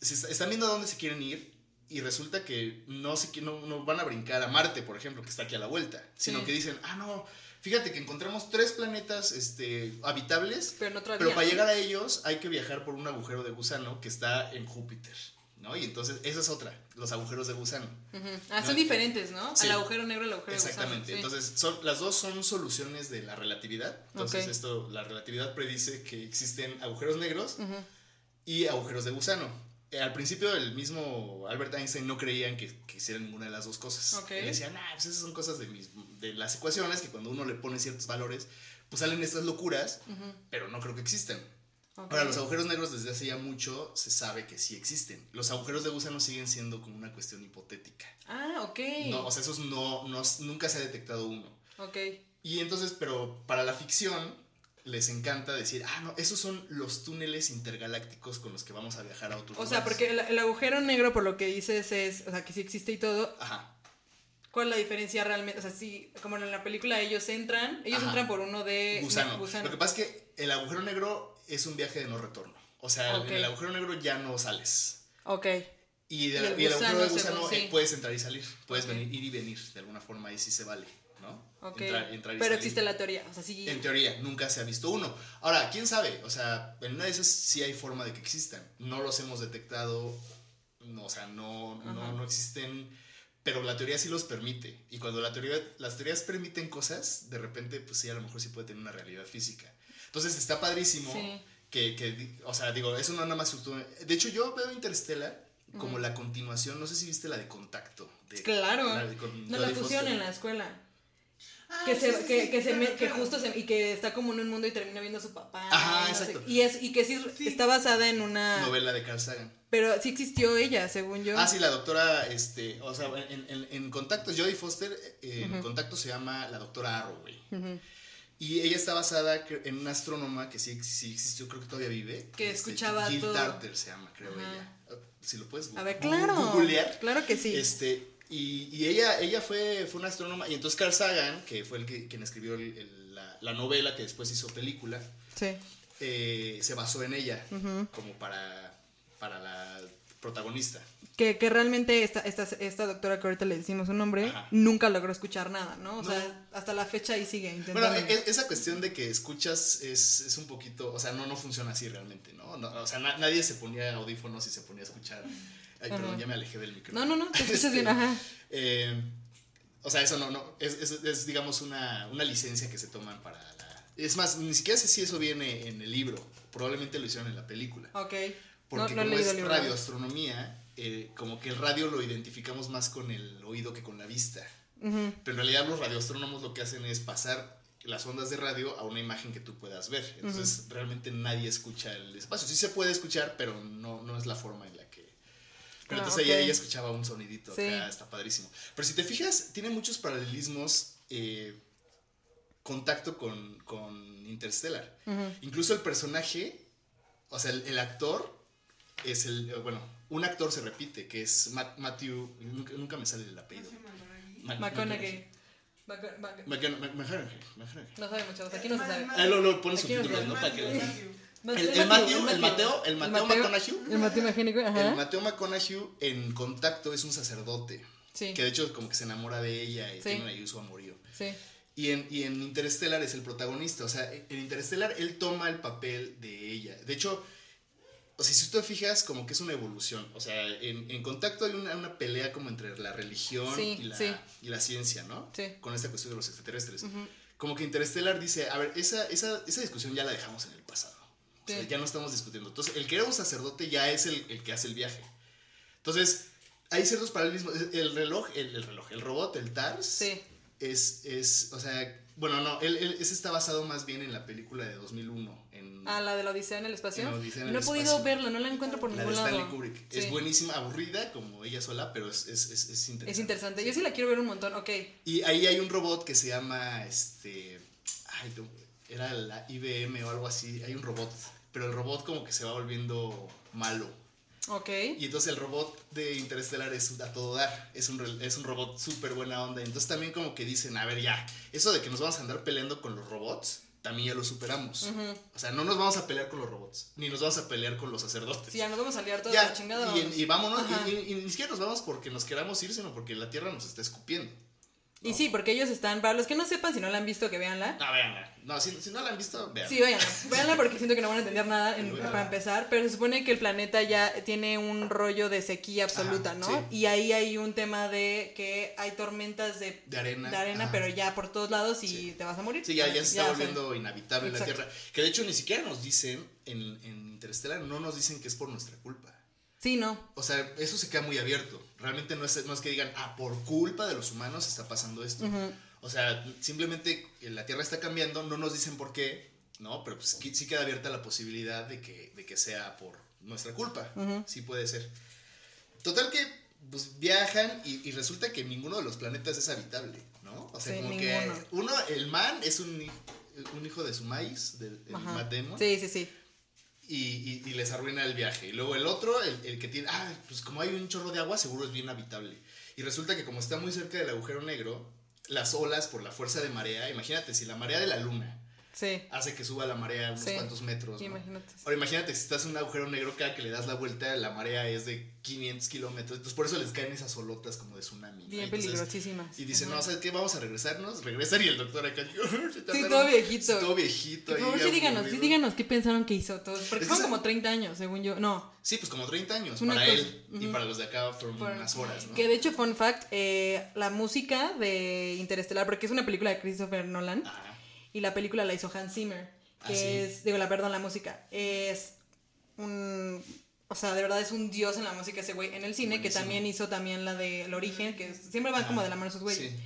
se está- están viendo a dónde se quieren ir y resulta que no, se, no, no van a brincar a Marte, por ejemplo, que está aquí a la vuelta, sino que dicen, ah, no, fíjate que encontramos tres planetas este, habitables,
Pero no
pero para llegar a ellos hay que viajar por un agujero de gusano que está en Júpiter. ¿No? Y entonces, esa es otra, los agujeros de gusano.
Ah, son diferentes, ¿no?
sí.
Al agujero negro, al agujero de gusano,
Exactamente.
sí.
Entonces, son, las dos son soluciones de la relatividad. Entonces, esto, la relatividad predice que existen agujeros negros y agujeros de gusano. Eh, al principio, el mismo Albert Einstein no creían que, que hicieran ninguna de las dos cosas.
Ok.
Él decía, nah, pues esas son cosas de, mis, de las ecuaciones que cuando uno le pone ciertos valores, pues salen estas locuras, pero no creo que existan.
Ok.
Ahora, los agujeros negros desde hace ya mucho se sabe que sí existen. Los agujeros de gusano siguen siendo como una cuestión hipotética.
Ah, ok.
No, o sea, esos no, no, nunca se ha detectado uno.
ok.
Y entonces, pero para la ficción les encanta decir, ah, no, esos son los túneles intergalácticos con los que vamos a viajar a otros
O sea,
lugares".
porque el, el agujero negro, por lo que dices, es, o sea, que sí existe y todo.
Ajá.
¿Cuál es la diferencia realmente? O sea, sí, como en la película ellos entran, ellos
Ajá.
entran por uno de
Gusano.
gusano.
Lo que pasa es que el agujero negro es un viaje de no retorno. O sea, en el agujero negro ya no sales.
Ok.
Y, de
Y el
y el, agujero de
gusano, según-
eh,
sí.
puedes entrar y salir. Puedes venir, ir y venir. De alguna forma ahí sí se vale, ¿no?
Ok.
Entrar- entrar y
Pero
salir.
existe la teoría. O sea, sí.
En teoría, nunca se ha visto uno. Ahora, quién sabe, o sea, en una de esas sí hay forma de que existan. No los hemos detectado, no, o sea, no, no, no existen, pero la teoría sí los permite. Y cuando la teoría, las teorías permiten cosas, de repente, pues sí, a lo mejor sí puede tener una realidad física. Entonces está padrísimo
Sí.
que, que o sea, digo, eso no nada más. De hecho, yo veo Interstellar como la continuación, no sé si viste la de Contacto. de-
Claro.
la de- con Jodie
la pusieron en la escuela.
Ah,
que se
sí,
que,
sí,
que se me- que justo se, y que está como en un mundo y termina viendo a su papá
Ajá,
no sé-
exacto.
y es y que sí, está basada en una
Novela de Carl Sagan.
pero sí existió ella según yo
Ah, sí, la doctora, este, o sea, en, en, en contactos, Jodie Foster, eh, en contacto se llama la doctora Arroway.
Ujú.
Y ella está basada en una astrónoma que sí, sí existió, creo que todavía vive.
Que
este,
escuchaba
Jill
todo.
Tarter se llama, creo
Ajá.
ella. Si lo puedes
a ver claro
googlear.
claro que sí
Este, y, y ella, ella fue, fue una astrónoma. Y entonces Carl Sagan, que fue el que, quien escribió el- el- la, la novela que después hizo película,
sí
eh, se basó en ella
Ujú.
como para, para la protagonista.
que, que realmente esta, esta, esta doctora que ahorita le decimos un nombre
Ajá.
nunca logró escuchar nada, ¿no? O
No.
sea, hasta la fecha ahí sigue intentando.
Bueno, e- esa cuestión de que escuchas es, es un poquito, o sea, no, no funciona así realmente, ¿no? No, o sea, na- nadie se ponía audífonos y se ponía a escuchar. Ay, perdón,
Ajá.
ya me alejé del micrófono.
no, no, no, te escuchas
Este,
bien, ajá.
eh, o sea, eso no, no, es, es, es, digamos una, una licencia que se toman para la... Es más, ni siquiera sé si eso viene en el libro, probablemente lo hicieron en la película.
Ok.
Porque
no,
como es radioastronomía, eh, como que el radio lo identificamos más con el oído que con la vista.
Ujú.
Pero en realidad los radioastrónomos lo que hacen es pasar las ondas de radio a una imagen que tú puedas ver. Entonces realmente nadie escucha el espacio. Sí se puede escuchar, pero no, no es la forma en. Pero
Ah,
entonces ella, ella escuchaba un sonidito
Sí.
acá, está padrísimo. Pero si te fijas, tiene muchos paralelismos, eh, contacto con, con Interstellar. Incluso el personaje, o sea, el, el actor es el, eh, bueno, un actor se repite, que es Ma- Matthew, nunca, nunca me sale el apellido.
McConaughey.
McConaughey, McConaughey.
No sabe mucho, aquí no se sabe.
Ahí lo, lo pones subtítulos, ¿no? Para que el, el Matthew, el Mateo, el
El
Mateo McConaughey,
El Mateo McConaughey, ajá.
el Mateo McConaughey en contacto es un sacerdote.
Sí.
Que de hecho como que se enamora de ella y
Sí.
tiene ahí su amorío.
Sí.
Y en, y en Interstellar es el protagonista. O sea, en Interstellar él toma el papel de ella. De hecho, o sea, si tú te fijas, como que es una evolución. O sea, en, en contacto hay una, una pelea como entre la religión
Sí,
y, la,
sí.
y la ciencia, ¿no?
Sí.
Con esta cuestión de los extraterrestres. Como que Interstellar dice, a ver, esa, esa, esa discusión ya la dejamos en el pasado. O sea,
Sí.
ya no estamos discutiendo. Entonces, el que era un sacerdote ya es el, el que hace el viaje. Entonces, hay ciertos paralelismos. El reloj, el, el reloj, el robot, el TARS,
Sí.
es, es, o sea, bueno, no, él, él- ese está basado más bien en la película de 2001, en
Ah, la de la Odisea en el espacio.
En la Odisea en
no
el
he podido verla, no la encuentro por
la de
ningún
Stanley
lado.
Kubrick.
Sí.
Es buenísima, aburrida como ella sola, pero es, es, es, es interesante.
Es interesante. Yo sí la quiero ver un montón. Ok.
Y ahí hay un robot que se llama, este, ay, era la IBM o algo así, hay un robot, pero el robot como que se va volviendo malo.
Ok.
Y entonces el robot de Interestelar es a todo dar. Es un, es un robot súper buena onda. Entonces también como que dicen, a ver ya, eso de que nos vamos a andar peleando con los robots, también ya lo superamos. O sea, no nos vamos a pelear con los robots, ni nos vamos a pelear con los sacerdotes.
Sí, ya nos vamos a liar toda
Ya,
la chingada.
y,
vamos.
y vámonos, y, y- y ni siquiera nos vamos porque nos queramos ir, sino porque la Tierra nos está escupiendo.
Y sí, porque ellos están, para los que no sepan, si no la han visto, que véanla.
No, véanla. No, si, si no la han visto, vean.
Sí, véanla. Véanla porque siento que no van a entender nada en-
Véanla.
para empezar. Pero se supone que el planeta ya tiene un rollo de sequía absoluta,
Ajá,
¿no?
sí.
Y ahí hay un tema de que hay tormentas de,
De arena.
de arena,
Ajá.
pero ya por todos lados y
Sí.
te vas a morir.
Sí, ya, ya se está
o sea,
volviendo inhabitable la. Tierra. Que de hecho ni siquiera nos dicen, en, en Interestelar, no nos dicen que es por nuestra culpa.
Sí, no.
O sea, eso se queda muy abierto. Realmente no es, no es que digan, ah, por culpa de los humanos está pasando esto. O sea, simplemente la Tierra está cambiando, no nos dicen por qué, ¿no? Pero pues sí queda abierta la posibilidad de que, de que sea por nuestra culpa. Sí puede ser. Total que pues, viajan y, y resulta que ninguno de los planetas es habitable, ¿no? O sea,
Sí,
como
ninguno.
que uno, el man es un, un hijo de su maíz, del. Matt Damon
Sí, sí, sí.
Y, les arruina el viaje. Y luego el otro, el, el que tiene, ah, pues como hay un chorro de agua, seguro es bien habitable. Y resulta que como está muy cerca del agujero negro, las olas por la fuerza de marea, imagínate, si la marea de la luna
Sí.
hace que suba la marea unos
Sí.
cuantos metros. ¿no? Ahora imagínate, si estás en un agujero negro, cada que le das la vuelta, la marea es de 500 kilómetros. Entonces por eso les caen esas olotas como de tsunami. ¿no?
Bien
Entonces,
peligrosísimas.
Y dicen,
Ajá.
no, ¿sabes qué? Vamos a regresarnos. Regresan y el doctor acá.
Sí, todo viejito.
Todo viejito.
Por favor, sí díganos, sí díganos qué pensaron que hizo todos. Porque son como 30 años, según yo. No.
Sí, pues como 30 años
Una
para
cosa,
él y para los de acá fueron
Por-
unas horas, ¿no?
Que de hecho, fun fact, eh, la música de Interestelar, porque es una película de Christopher Nolan,
Ajá.
Y la película la hizo Hans Zimmer, que
Ah, sí.
es, digo, la perdón, la música, es un, o sea, de verdad es un dios en la música ese güey, en el cine, que también hizo también la de El Origen, que siempre van como de la mano sus güeyes.
Sí.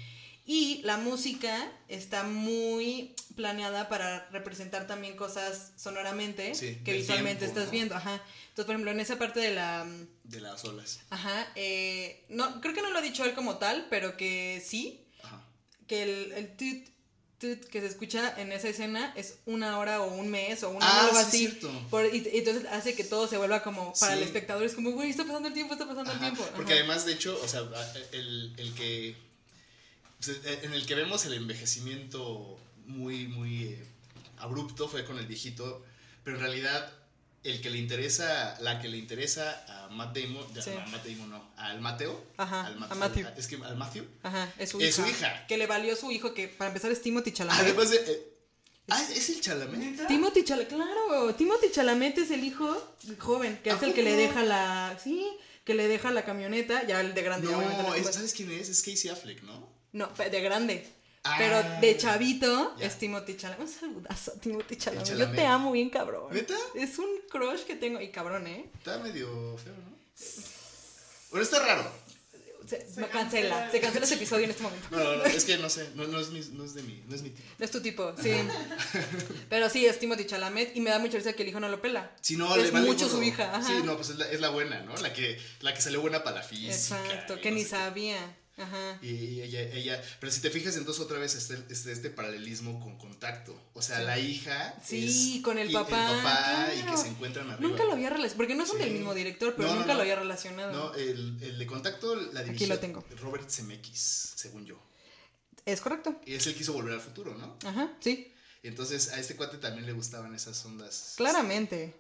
Y la música está muy planeada para representar también cosas sonoramente
Sí,
que visualmente
tiempo,
estás
¿no?
viendo. Ajá. Entonces, por ejemplo, en esa parte de la...
De las olas.
Ajá. eh, no, creo que no lo ha dicho él como tal, pero que sí.
Ajá.
Que el, que se escucha en esa escena es una hora o un mes o una
Ah,
algo
sí,
así.
cierto.
Por- y, y entonces hace que todo se vuelva como para
Sí.
el espectador. Es como, güey, está pasando el tiempo, está pasando el
Ajá,
tiempo.
Porque además, de hecho, o sea, el, el que. pues, En el que vemos el envejecimiento muy, muy eh, abrupto fue con el viejito, pero en realidad el que le interesa, la que le interesa a Matt Damon, ya,
Sí.
no, a Matt Damon no, al Mateo,
Ajá,
al
a Matthew.
es que al Matthew,
Ajá, es su
Es
hija.
su hija.
Que le valió su hijo, que para empezar es Timothy Chalamet.
además de, eh, ah, es el Chalamet.
Timothy Chalamet, claro, Timothy Chalamet es el hijo joven, que
¿A
es el que le deja la, sí, que le deja la camioneta, ya el de grande.
no, es- ¿sabes quién es? Es Casey Affleck, ¿no?
no, de grande.
Ah.
Pero de chavito
Ya.
es Timothy Chalamet. Un saludazo a Timothy Chalamet. Yo te amo bien cabrón.
¿Neta?
Es un crush que tengo. Y cabrón, ¿eh?
Está medio feo, ¿no? Bueno, está raro.
Se,
Se
me cancela.
cancela.
Se cancela ese episodio en este momento.
No, no, no, es que no sé, no, no es, mi, no es de mi, no es mi tipo.
No es tu tipo, sí. Pero sí, es Timothy Chalamet. Y me da mucha risa que el hijo no lo pela.
Si no,
es
le vale
mucho su hija. Ajá.
Sí, no, pues es la, es la buena, ¿no? La que, la que salió buena para la física.
Exacto, que
no
ni
qué.
Ajá.
Y ella, ella, pero si te fijas, entonces otra vez está este, este paralelismo con contacto. O sea, la hija.
Sí,
es-
con el
y
papá.
El papá y que se encuentran arriba.
Nunca lo había relacionado. Porque no son
Sí.
del mismo director, pero
No,
nunca
no.
lo había relacionado.
No, el, el de contacto la dirigió
lo tengo.
Robert Zemeckis, según yo.
Es correcto.
Y es el que quiso volver al futuro, ¿no?
Ajá, sí.
Entonces a este cuate también le gustaban esas ondas.
Claramente.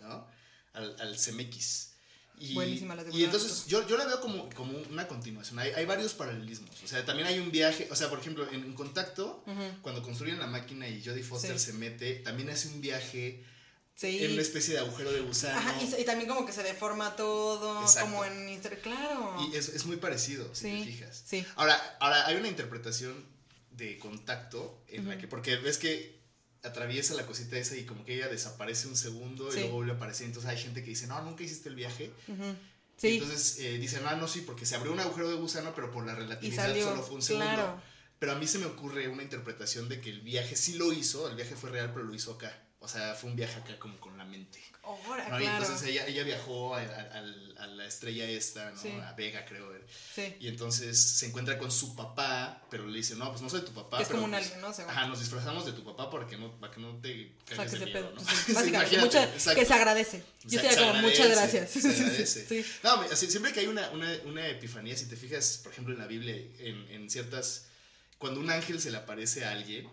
¿no? Al, al CMX. Y,
Buenísima la
entonces yo, yo la veo como, como una continuación. Hay, hay varios paralelismos. O sea, también hay un viaje. O sea, por ejemplo, en, en Contacto, cuando construyen la máquina y Jodie Foster
Sí.
se mete, también hace un viaje
Sí.
en una especie de agujero de gusano.
Ajá, y, también como que se deforma todo,
Exacto.
como en Inter... Claro.
Y es, es muy parecido, si
Sí,
te fijas.
sí.
Ahora, ahora, hay una interpretación de contacto en la que, porque ves que atraviesa la cosita esa y como que ella desaparece un segundo
Sí.
y luego vuelve a aparecer. Entonces hay gente que dice, no, nunca hiciste el viaje.
Ujú.
Y
Sí,
entonces eh, dicen, ah, no, sí, porque se abrió un agujero de gusano, pero por la
y
relatividad solo fue un segundo.
Claro.
Pero a mí se me ocurre una interpretación de que el viaje sí lo hizo, el viaje fue real, pero lo hizo acá. O sea, fue un viaje acá como con la mente.
Ahora,
¿no? Y
claro.
entonces ella, ella viajó a, a- a- la estrella esta, ¿no?
Sí.
A Vega, creo.
Sí.
Y entonces se encuentra con su papá, pero le dice, no, pues no soy tu papá.
Que es
pero,
como un
pues,
alien, ¿no? Según.
Ajá, nos disfrazamos de tu papá para que no, para que no te cagues
Saques
de
de
miedo,
pedo.
¿no?
Sí, básicamente, mucha- que se agradece. Yo
se
como, muchas gracias.
se agradece.
Sí.
No, así, siempre que hay una, una, una epifanía, si te fijas, por ejemplo, en la Biblia, en, en ciertas. Cuando un ángel se le aparece a alguien,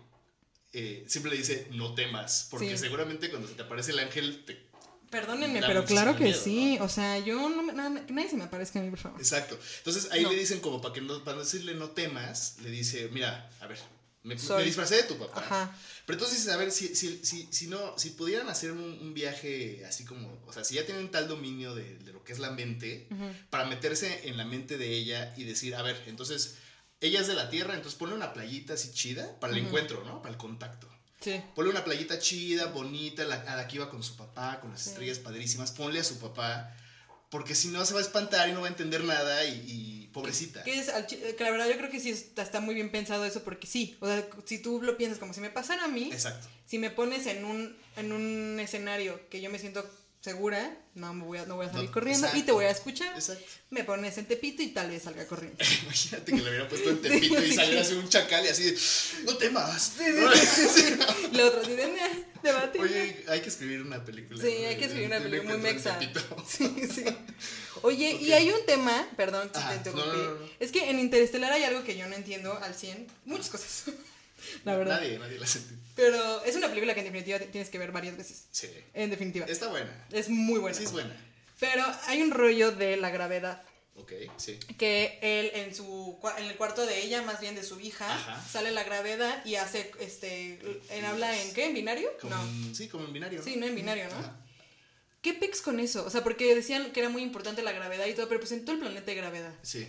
eh, siempre le dice, no temas. Porque
Sí.
seguramente cuando se te aparece el ángel, te-
Perdónenme,
Da
pero claro que
miedo,
sí. O sea, yo no me, que nadie se me aparezca a mí, por favor.
Exacto. Entonces ahí
No.
le dicen, como para que no, para decirle no temas, le dice, mira, a ver, me, me disfracé de tu papá.
Ajá.
Pero entonces dices, a ver, si, si, si, si no, si pudieran hacer un, un viaje así como, o sea, si ya tienen tal dominio de, de lo que es la mente, para meterse en la mente de ella y decir, a ver, entonces, ella es de la Tierra, entonces ponle una playita así chida para el encuentro, ¿no? Para el contacto.
Sí.
Ponle una playita chida, bonita, la, a la que iba con su papá, con las
Sí.
estrellas padrísimas, ponle a su papá, porque si no se va a espantar y no va a entender nada y, y pobrecita.
Que, es, que la verdad yo creo que sí está, está muy bien pensado eso porque sí, o sea, si tú lo piensas como si me pasara a mí,
Exacto.
si me pones en un, en un escenario que yo me siento segura, no me voy a, no voy a salir
No,
corriendo y te
exacto.
voy a escuchar,
Exacto.
me pones en Tepito y tal vez salga corriendo.
Imagínate que le hubiera puesto en tepito
Sí,
y
sí,
saliera
sí.
así un chacal y así de, no temas.
Y lo otro así de "Nah, debate.
Oye, hay que escribir una película.
Sí,
¿no?
hay que escribir una película muy mexa. Sí, sí. Oye,
Ok.
y hay un tema, perdón si
Ajá,
te interrumpí.
no.
Es que en Interestelar hay algo que yo no entiendo al 100. Muchas cosas. La verdad.
Nadie, nadie la sentí.
Pero es una película que en definitiva tienes que ver varias veces.
Sí.
En definitiva.
Está buena.
Es muy buena.
Sí, es buena.
Pero hay un rollo de la gravedad.
Ok, sí.
Que él en su en el cuarto de ella, más bien de su hija,
Ajá.
sale la gravedad y hace este en habla en qué? ¿En binario?
Como
no.
sí, como en binario.
Sí, no en binario, ¿no?
Ajá.
¿Qué pex con eso? O sea, porque decían que era muy importante la gravedad y todo, pero pues en todo el planeta hay gravedad.
Sí.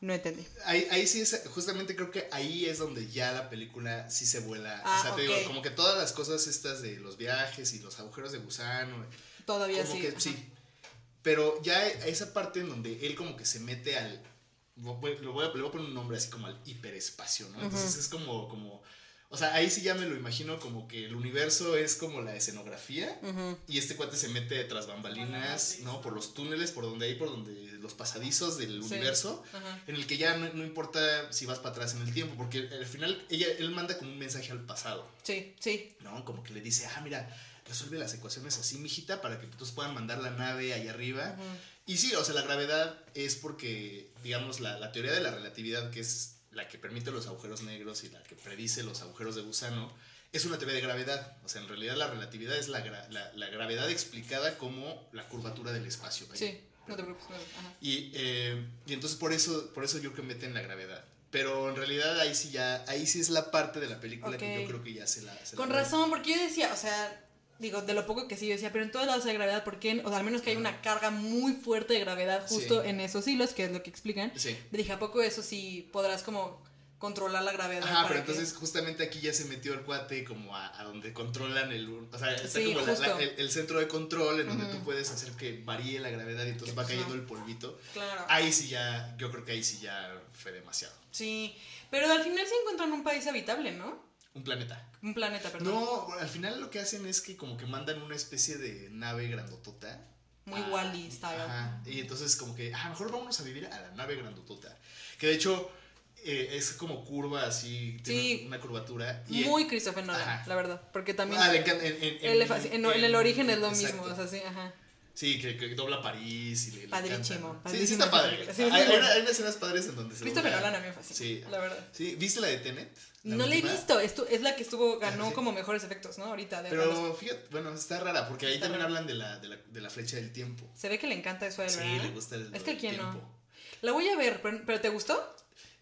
No entendí.
Ahí, ahí sí es, justamente creo que ahí es donde ya la película sí se vuela.
Ah,
o sea, te digo, como que todas las cosas estas de los viajes y los agujeros de gusano.
Todavía
como
sí.
que sí. Pero ya esa parte en donde él como que se mete al, lo voy a, le voy a poner un nombre así como al hiperespacio, ¿no? Entonces es como, como, o sea, ahí sí ya me lo imagino como que el universo es como la escenografía y este cuate se mete tras bambalinas, ¿no? Por los túneles, por donde hay, por donde los pasadizos del
Sí.
universo, en el que ya no, no importa si vas para atrás en el tiempo, porque al final ella, él manda como un mensaje al pasado,
Sí, sí.
¿no? Como que le dice, ah, mira, resuelve las ecuaciones así, mijita, para que todos puedan mandar la nave allá arriba. Y sí, o sea, la gravedad es porque, digamos, la, la teoría de la relatividad, que es la que permite los agujeros negros y la que predice los agujeros de gusano, es una teoría de gravedad. O sea, en realidad la relatividad es la, gra- la, la gravedad explicada como la curvatura del espacio.
Sí, no te preocupes. ajá.
Y, eh, y entonces por eso, por eso yo creo que meten la gravedad. Pero en realidad ahí sí ya, ahí sí es la parte de la película que yo creo que ya se la... se
Con razón, porque yo decía, o sea, digo, de lo poco que sí, yo decía, pero en todos lados hay gravedad, ¿por qué? O sea, al menos que hay una carga muy fuerte de gravedad justo
Sí.
en esos hilos, que es lo que explican.
Sí.
Dije, ¿a poco eso sí podrás como controlar la gravedad?
Ajá,
para
pero
que-
entonces justamente aquí ya se metió el cuate como a, a donde controlan el... O sea, está
Sí,
como la- la-
justo.
el, el centro de control en donde tú puedes hacer que varíe la gravedad y entonces va cayendo el polvito.
Claro.
Ahí sí ya, yo creo que ahí sí ya fue demasiado.
Sí, pero al final se encuentran un país habitable, ¿no?
Un planeta.
Un planeta, perdón.
No, al final lo que hacen es que como que mandan una especie de nave grandotota.
Muy
Ah,
Wall-E style.
Ajá, y entonces como que, ah, mejor vámonos a vivir a la nave grandotota. Que de hecho eh, es como curva así, tiene
Sí.
una curvatura. Y
Muy Christopher Nolan,
Ajá.
la verdad. Porque también.
Ah. En, en- en-
el origen es lo
exacto.
mismo, o sea, sí, ajá.
Sí, que, que dobla París y le, le
Padrísimo,
¿no? Sí, sí está padre.
Sí, sí,
hay, hay escenas padres en donde se
Christopher Nolan a mí me fascina,
Sí.
la verdad.
Sí, ¿viste la de Tenet? La
No la he visto, estu- es la que estuvo, ganó como mejores efectos, ¿no? Ahorita. de-
Pero fíjate, bueno, está rara porque ahí
Está
también
rara.
hablan de la, de, la, de la flecha del tiempo.
Se ve que le encanta eso a él,
Sí,
¿verdad?
le gusta el,
Es que quién no.
tiempo.
La voy a ver, pero, pero ¿te gustó?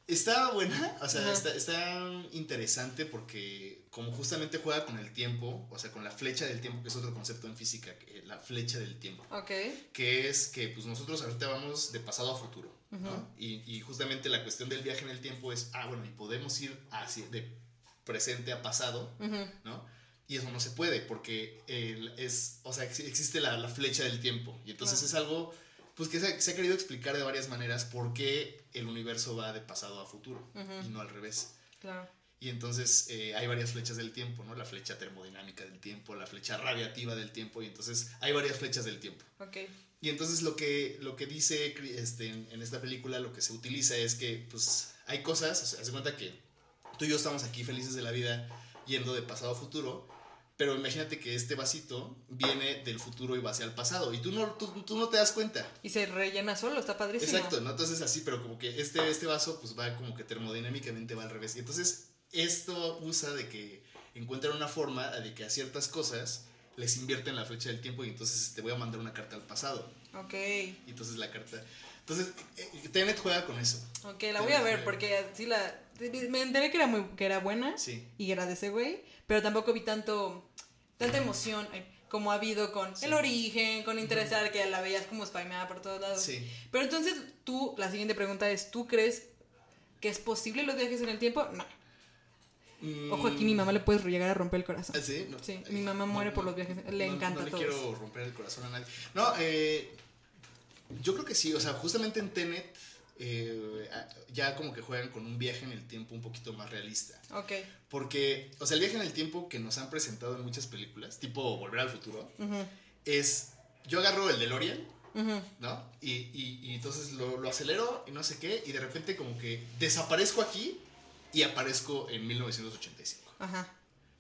Está buena, o sea, está, está interesante porque como justamente juega con el tiempo, o sea, con la flecha del tiempo, que es otro concepto en física, que- la flecha del tiempo,
Ok.
que es que pues nosotros ahorita vamos de pasado a futuro, ¿no? y, y justamente la cuestión del viaje en el tiempo es, ah, bueno, y podemos ir hacia, de presente a pasado,
Ujú.
¿no? Y eso no se puede porque el- es, o sea, ex- existe la, la flecha del tiempo. Y entonces es algo, pues que se, ha- se ha querido explicar de varias maneras por qué el universo va de pasado a futuro y no al revés.
Claro.
Y entonces eh, hay varias flechas del tiempo, ¿no? La flecha termodinámica del tiempo, la flecha radiativa del tiempo, y entonces hay varias flechas del tiempo.
Ok.
Y entonces lo que, lo que dice este, en, en esta película, lo que se utiliza es que pues hay cosas, o sea, haz de cuenta que tú y yo estamos aquí felices de la vida yendo de pasado a futuro, pero imagínate que este vasito viene del futuro y va hacia el pasado, y tú no, tú, tú no te das cuenta.
Y se rellena solo, está padrísimo.
Exacto, ¿no? Entonces así, pero como que este, este vaso pues va como que termodinámicamente va al revés. Y entonces esto usa de que encuentran una forma de que a ciertas cosas les invierten la flecha del tiempo y entonces te voy a mandar una carta al pasado.
Ok.
Y entonces la carta. Entonces, eh, Tenet juega con eso.
Ok, la voy a ver porque sí la... Me enteré que era, muy, que era buena
Sí.
y era de ese güey, pero tampoco vi tanto tanta emoción eh, como ha habido con
Sí.
El Origen, con Interesar, que la veías como spameada por todos lados.
Sí.
Pero entonces tú, la siguiente pregunta es, ¿tú crees que es posible los viajes en el tiempo? No. Ojo, aquí mi mamá le puedes llegar a romper el corazón.
Mm, ¿Sí? No.
Sí, mi mamá muere por los viajes, le
no-
encanta
No le quiero romper el corazón a nadie. No, eh, yo creo que sí. O sea, justamente en Tenet eh, ya como que juegan con un viaje en el tiempo un poquito más realista.
Ok.
Porque, o sea, el viaje en el tiempo que nos han presentado en muchas películas, tipo Volver al Futuro, es, yo agarro el DeLorean,
ujú.
¿no? Y, y- y entonces lo, lo acelero y no sé qué, y de repente como que desaparezco aquí y aparezco en 1985.
Ajá.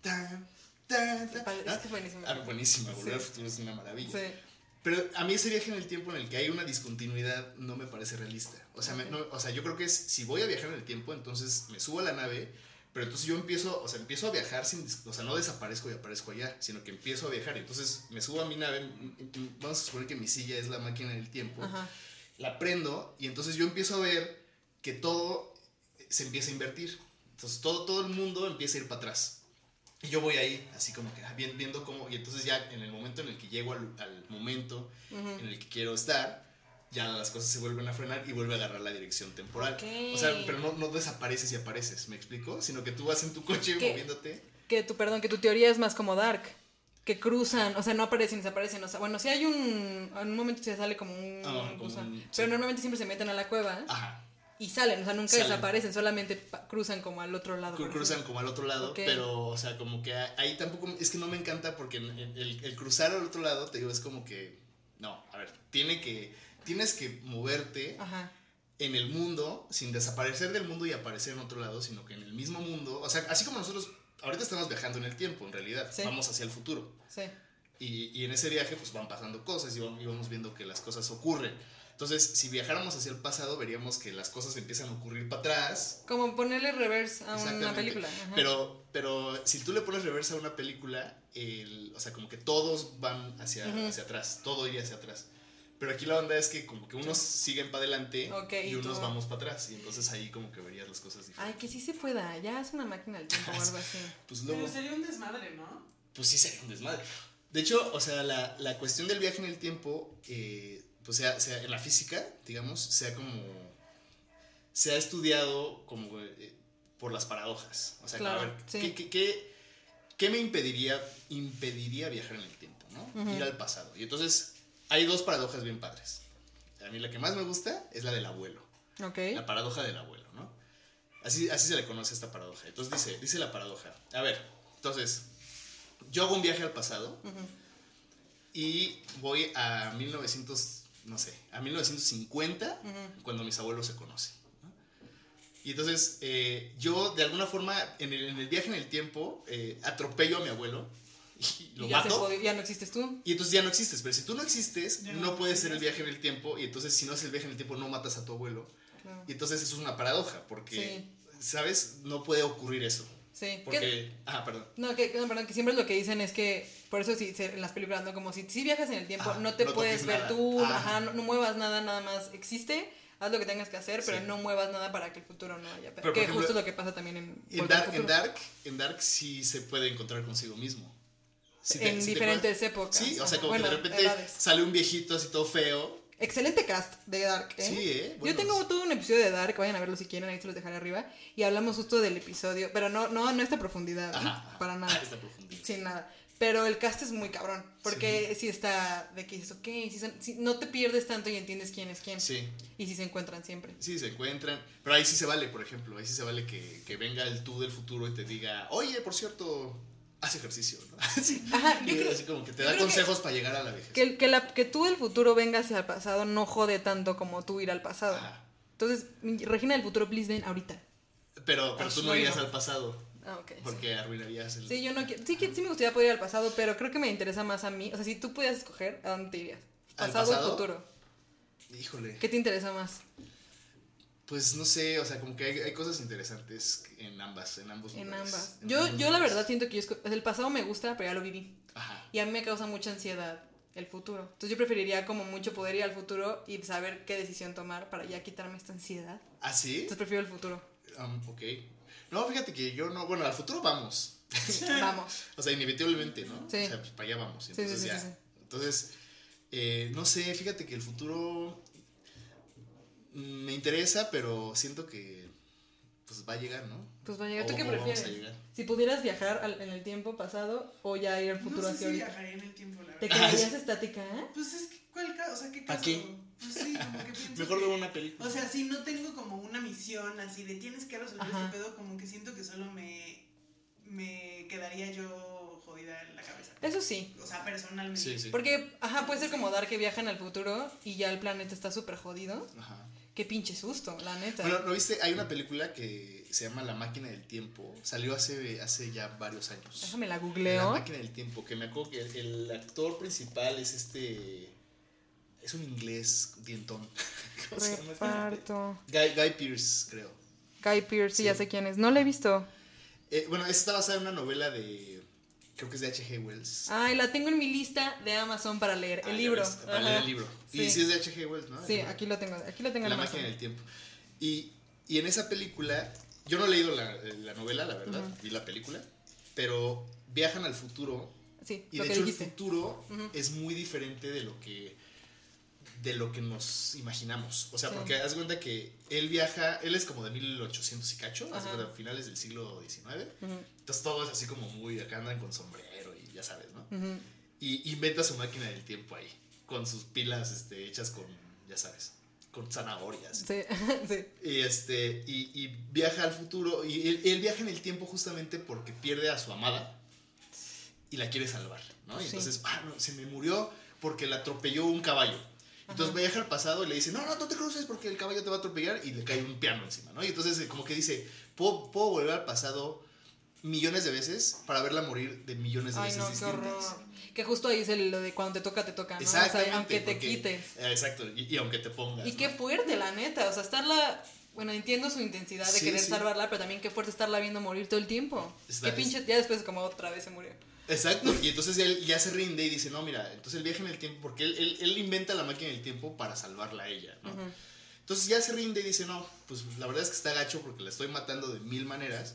Tan, tan, tan.
Es que es buenísimo.
Ah, buenísima, Volver al
Sí.
Futuro es una maravilla.
Sí.
Pero a mí ese viaje en el tiempo en el que hay una discontinuidad no me parece realista. O sea, me-
Ok.
no- o sea, yo creo que es, si voy a viajar en el tiempo, entonces me subo a la nave, pero entonces yo empiezo, o sea, empiezo a viajar sin, o sea, no desaparezco y aparezco allá, sino que empiezo a viajar. Entonces me subo a mi nave, vamos a suponer que mi silla es la máquina del tiempo,
Ajá.
la prendo y entonces yo empiezo a ver que todo se empieza a invertir. Entonces todo, todo el mundo empieza a ir para atrás. Y yo voy ahí, así como que ah, vi- viendo cómo, y entonces ya en el momento en el que llego al, al momento
Ujú.
en el que quiero estar, ya las cosas se vuelven a frenar y vuelve a agarrar la dirección temporal.
Ok.
O sea, pero no, no desapareces y apareces, ¿me explico? Sino que tú vas en tu coche
¿Qué?
moviéndote.
Que tu, perdón, que tu teoría es más como Dark. Que cruzan, o sea, no aparecen, desaparecen. O sea, bueno, sí hay un. En un momento se sale como un.
Ah, como un- sí.
Pero normalmente siempre se meten a la cueva.
Ajá.
Y salen, o sea, nunca
Salen.
desaparecen, solamente cruzan como al otro lado.
Cru- cruzan como al otro lado, pero, o sea, como que ahí tampoco, es que no me encanta porque el, el cruzar al otro lado, te digo, es como que, no, a ver, tiene que, tienes que moverte
Ajá.
en el mundo sin desaparecer del mundo y aparecer en otro lado, sino que en el mismo mundo, o sea, así como nosotros ahorita estamos viajando en el tiempo, en realidad,
Sí.
vamos hacia el futuro.
Sí.
Y, y en ese viaje pues van pasando cosas y vamos, y vamos viendo que las cosas ocurren. Entonces, si viajáramos hacia el pasado, veríamos que las cosas empiezan a ocurrir para atrás.
Como ponerle reverse a una película. ajá.
Pero, pero si tú le pones reversa a una película, el, o sea, como que todos van hacia, hacia atrás, todo iría hacia atrás. Pero aquí la onda es que como que unos siguen para adelante y, unos
tú-
vamos para atrás. Y entonces ahí como que verías las cosas diferentes.
Ay, que sí se pueda. Ya es una máquina del tiempo o algo así.
Pues luego,
Pero sería un desmadre, ¿no?
pues sí sería un desmadre. De hecho, o sea, la, la cuestión del viaje en el tiempo, eh, pues sea, sea en la física, digamos, sea como... Se ha estudiado como eh, por las paradojas. O sea,
Claro,
a ver,
sí.
¿qué, qué, qué, qué me impediría, impediría viajar en el tiempo? ¿no? Ir al pasado. Y entonces, hay dos paradojas bien padres. A mí la que más me gusta es la del abuelo.
Ok.
La paradoja del abuelo, ¿no? Así, así se le conoce esta paradoja. Entonces dice, dice la paradoja. A ver, entonces, yo hago un viaje al pasado
Ujú.
y voy a 1900, no sé, a 1950,
Ujú.
cuando mis abuelos se conocen. ¿no? Y entonces, eh, yo de alguna forma, en el, en el viaje en el tiempo, eh, atropello a mi abuelo y lo
Y ya,
mato.
ya no existes tú.
Y entonces ya no existes, pero si tú no existes,
Ya
no,
no
puede ser el viaje en el tiempo, y entonces si no es el viaje en el tiempo, no matas a tu abuelo.
Claro.
Y entonces eso es una paradoja, porque, ¿sabes? No puede ocurrir eso.
Sí. ¿Qué-
Porque, ah, perdón.
No, que, no, perdón, que siempre lo que dicen es que, por eso sí, en las películas, ¿no? Como si, si viajas en el tiempo,
Ajá,
no te
no
puedes ver
nada.
tú,
Ajá.
ajá, no, no muevas nada, nada más existe, haz lo que tengas que hacer, pero
Sí.
no muevas nada para que el futuro no haya.
Pero,
que
ejemplo,
justo lo que pasa también en,
En Dark, en. Dark, en Dark sí se puede encontrar consigo mismo. Sí te-
en
te
diferentes
puede-
épocas.
Sí, o sea, como
bueno,
que de repente
edades.
sale un viejito así todo feo.
Excelente cast de Dark, ¿eh?
Sí, ¿eh?
Yo tengo todo un episodio de Dark, vayan a verlo si quieren, ahí se los dejaré arriba. Y hablamos justo del episodio, pero no, no, no esta profundidad, ¿eh?
Ajá,
para nada.
Está profundo.
Sin nada. Pero el cast es muy cabrón. Porque sí, está de que dices, ok, sí son- sí, no te pierdes tanto y entiendes quién es quién.
Sí,
Y si se encuentran siempre.
sí, se encuentran. Pero ahí sí se vale, por ejemplo. Ahí sí se vale que, que venga el tú del futuro y te diga, oye, por cierto, haz ejercicio, ¿no? Así,
Ajá, yo
Y
creo-
así como que te da
creo que-
consejos para llegar a la vejez.
Que, el- que, la, que tú del futuro vengas hacia el pasado no jode tanto como tú ir al pasado.
Ajá.
Entonces, Regina del futuro, please ven ahorita.
Pero, pero tú no
Bueno.
irías al pasado.
Ah, ok. sí.
Porque arruinarías el.
Sí, yo no quiero. Sí, que- sí me gustaría poder ir al pasado, pero creo que me interesa más a mí. O sea, si tú pudieras escoger, ¿a dónde te irías?
¿Al
¿Pasado o
pasado?
futuro?
Híjole.
¿Qué te interesa más?
Pues no sé, o sea, como que hay, hay cosas interesantes en ambas, en ambos
En
lugares.
ambas.
En
Yo,
ambos
yo la verdad siento que yo el pasado me gusta, pero ya lo viví.
Ajá.
Y a mí me causa mucha ansiedad el futuro. Entonces yo preferiría como mucho poder ir al futuro y saber qué decisión tomar para ya quitarme esta ansiedad.
¿Ah, sí?
Entonces prefiero el futuro.
Um, ok. No, fíjate que yo no. Bueno, al futuro vamos.
Vamos.
O sea, inevitablemente, ¿no?
Sí.
O sea, pues para allá vamos. Entonces
sí,
ya.
sí.
Entonces, eh, no sé, fíjate que el futuro interesa, pero siento que pues va a llegar, ¿no?
Pues va a llegar. ¿Tú qué prefieres? Si pudieras viajar al- en el tiempo pasado o ya ir al futuro
no sé
hacia
si viajaría en el tiempo, la
¿Te
verdad.
quedarías estática? eh?
Pues es que, ¿cuál caso? O sea, ¿qué
¿Pa'
caso?
qué?
Pues sí, como que pienso
Mejor veo una película.
O sea, si no tengo como una misión así de tienes que resolver
Ajá.
este pedo, como que siento que solo me, me quedaría yo jodida en la cabeza.
Eso sí.
O sea, personalmente.
sí, sí.
Porque, ajá, puede ser como dar que viajan al futuro y ya el planeta está súper jodido.
Ajá.
Qué pinche susto, la neta.
Bueno, ¿no viste? Hay una película que se llama La máquina del tiempo. Salió hace, hace ya varios años.
Déjame la
La
googleo.
máquina del tiempo, que me acuerdo que el, el actor principal es este. Es un inglés dientón. ¿Cómo se llama este?
Reparto.
Guy, Guy Pearce, creo.
Guy Pearce, sí, ya sé quién es. No la he visto.
Eh, bueno, esta basada en una novela de. Creo que es de H.G. Wells.
Ay, la tengo en mi lista de Amazon para leer.
Ah,
el
ya
libro.
ves, Para
Ajá.
leer el libro.
Sí.
Y sí es de H.G. Wells, ¿no?
Sí, aquí lo tengo. Aquí lo tengo en
La
Amazon.
máquina del tiempo. Y, y en esa película, yo no he leído la, la novela, la verdad, vi la película, pero viajan al futuro
Sí,
y
lo
de
que
hecho
dijiste.
el futuro es muy diferente de lo que de lo que nos imaginamos. O sea,
Sí.
porque haz cuenta que él viaja, él es como de 1800 y cacho,
Ajá.
cuenta, finales del siglo XIX. Entonces todo es así como muy, acá andan con sombrero y ya sabes, ¿no? Y inventa su máquina del tiempo ahí, con sus pilas este, hechas con, ya sabes. con zanahorias.
Sí, sí.
Y, este, y, y viaja al futuro. Y él, él viaja en el tiempo justamente porque pierde a su amada y la quiere salvar, ¿no? Y
Sí.
entonces, ah, no, se me murió porque la atropelló un caballo. Entonces viaja al pasado y le dice, no, no, no te cruces porque el caballo te va a atropellar y le cae un piano encima, ¿no? Y entonces eh, como que dice, puedo, puedo volver al pasado millones de veces para verla morir de millones de
Ay,
veces
no,
distintas.
Que justo ahí es el- lo de cuando te toca, te toca, ¿no? O sea, aunque te
porque-
quites.
Exacto, y, y aunque te pongas.
Y
¿no?
qué fuerte, la neta. O sea, estarla. Bueno, entiendo su intensidad de
Sí,
querer
sí.
salvarla, pero también qué fuerte estarla viendo morir todo el tiempo.
Está-
qué pinche. Ya después, como otra vez se murió.
Exacto, y entonces él ya se rinde y dice, no, mira, entonces él viaja en el tiempo, porque él, él, él inventa la máquina del tiempo para salvarla a ella, ¿no? Entonces ya se rinde y dice, no, pues la verdad es que está gacho porque la estoy matando de mil maneras.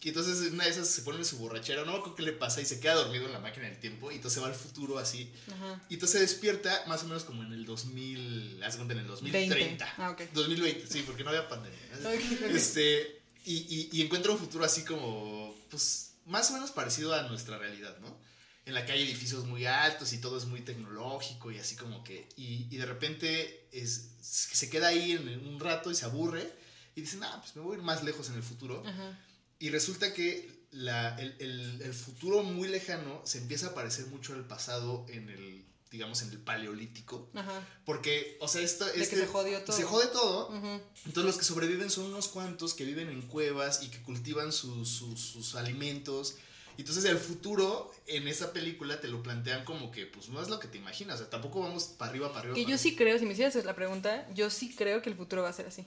Y entonces en una de esas se pone en su borrachera, no con qué le pasa y se queda dormido en la máquina del tiempo y entonces va al futuro así.
Ajá.
Y entonces se despierta más o menos como en el 2000, haz de cuenta, en el 2030.
20. Ah, ok.
2020, sí, porque no había pandemia. ¿no?
Ok, ok.
Este, y, y, y encuentra un futuro así como, pues, más o menos parecido a nuestra realidad, ¿no? En la que hay edificios muy altos y todo es muy tecnológico y así como que, y, y de repente es, se queda ahí en un rato y se aburre y dice, nah, pues me voy a ir más lejos en el futuro.
Ajá.
Y resulta que la, el, el- el futuro muy lejano se empieza a parecer mucho al pasado en el, digamos, en el paleolítico.
Ajá.
Porque, o sea, esto... Este-
se jodió todo.
Se jode todo. Entonces los que sobreviven son unos cuantos que viven en cuevas y que cultivan sus, sus, sus alimentos. Entonces el futuro en esa película te lo plantean como que pues no es lo que te imaginas. O sea, tampoco vamos para arriba, para arriba.
Que
para
yo sí creo, si me hicieras la pregunta, yo sí creo que el futuro va a ser así.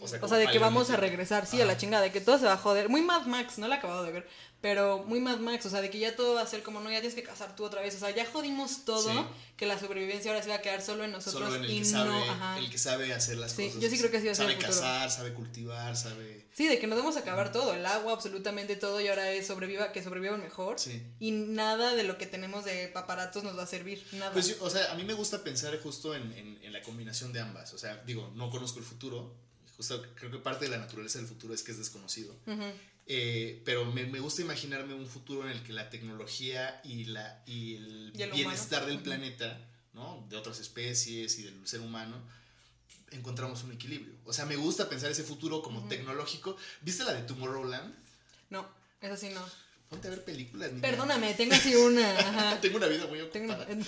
O sea,
O sea, de que vamos a regresar, sí, a
Ajá.
la chingada, de que todo se va a joder. Muy Mad Max, no la he acabado de ver, pero muy Mad Max, o sea, de que ya todo va a ser como, no, ya tienes que casar tú otra vez. O sea, ya jodimos todo,
Sí.
que la sobrevivencia ahora se va a quedar solo en nosotros
Solo en el
y
que, sabe,
no, ajá.
el que sabe hacer las
Sí,
cosas.
yo sí creo que así va a ser
Sabe cazar, sabe cultivar, sabe...
Sí, de que nos vamos a acabar todo, el agua, absolutamente todo, y ahora es sobreviva, que sobrevivan mejor.
Sí.
Y nada de lo que tenemos de paparatos nos va a servir, nada.
Pues, o sea, a mí me gusta pensar justo en, en- en la combinación de ambas. O sea, digo, no conozco el futuro. Justo creo que parte de la naturaleza del futuro es que es desconocido. Eh, pero me, me gusta imaginarme un futuro en el que la tecnología y, la, y el
Y el
bienestar
humano.
del planeta, ¿no? De otras especies y del ser humano, encontramos un equilibrio. O sea, me gusta pensar ese futuro como tecnológico. ¿Viste la de Tomorrowland?
No, eso sí no.
Ponte a ver películas. niña.
Perdóname, tengo así una. Ajá.
Tengo una vida muy ocupada. En,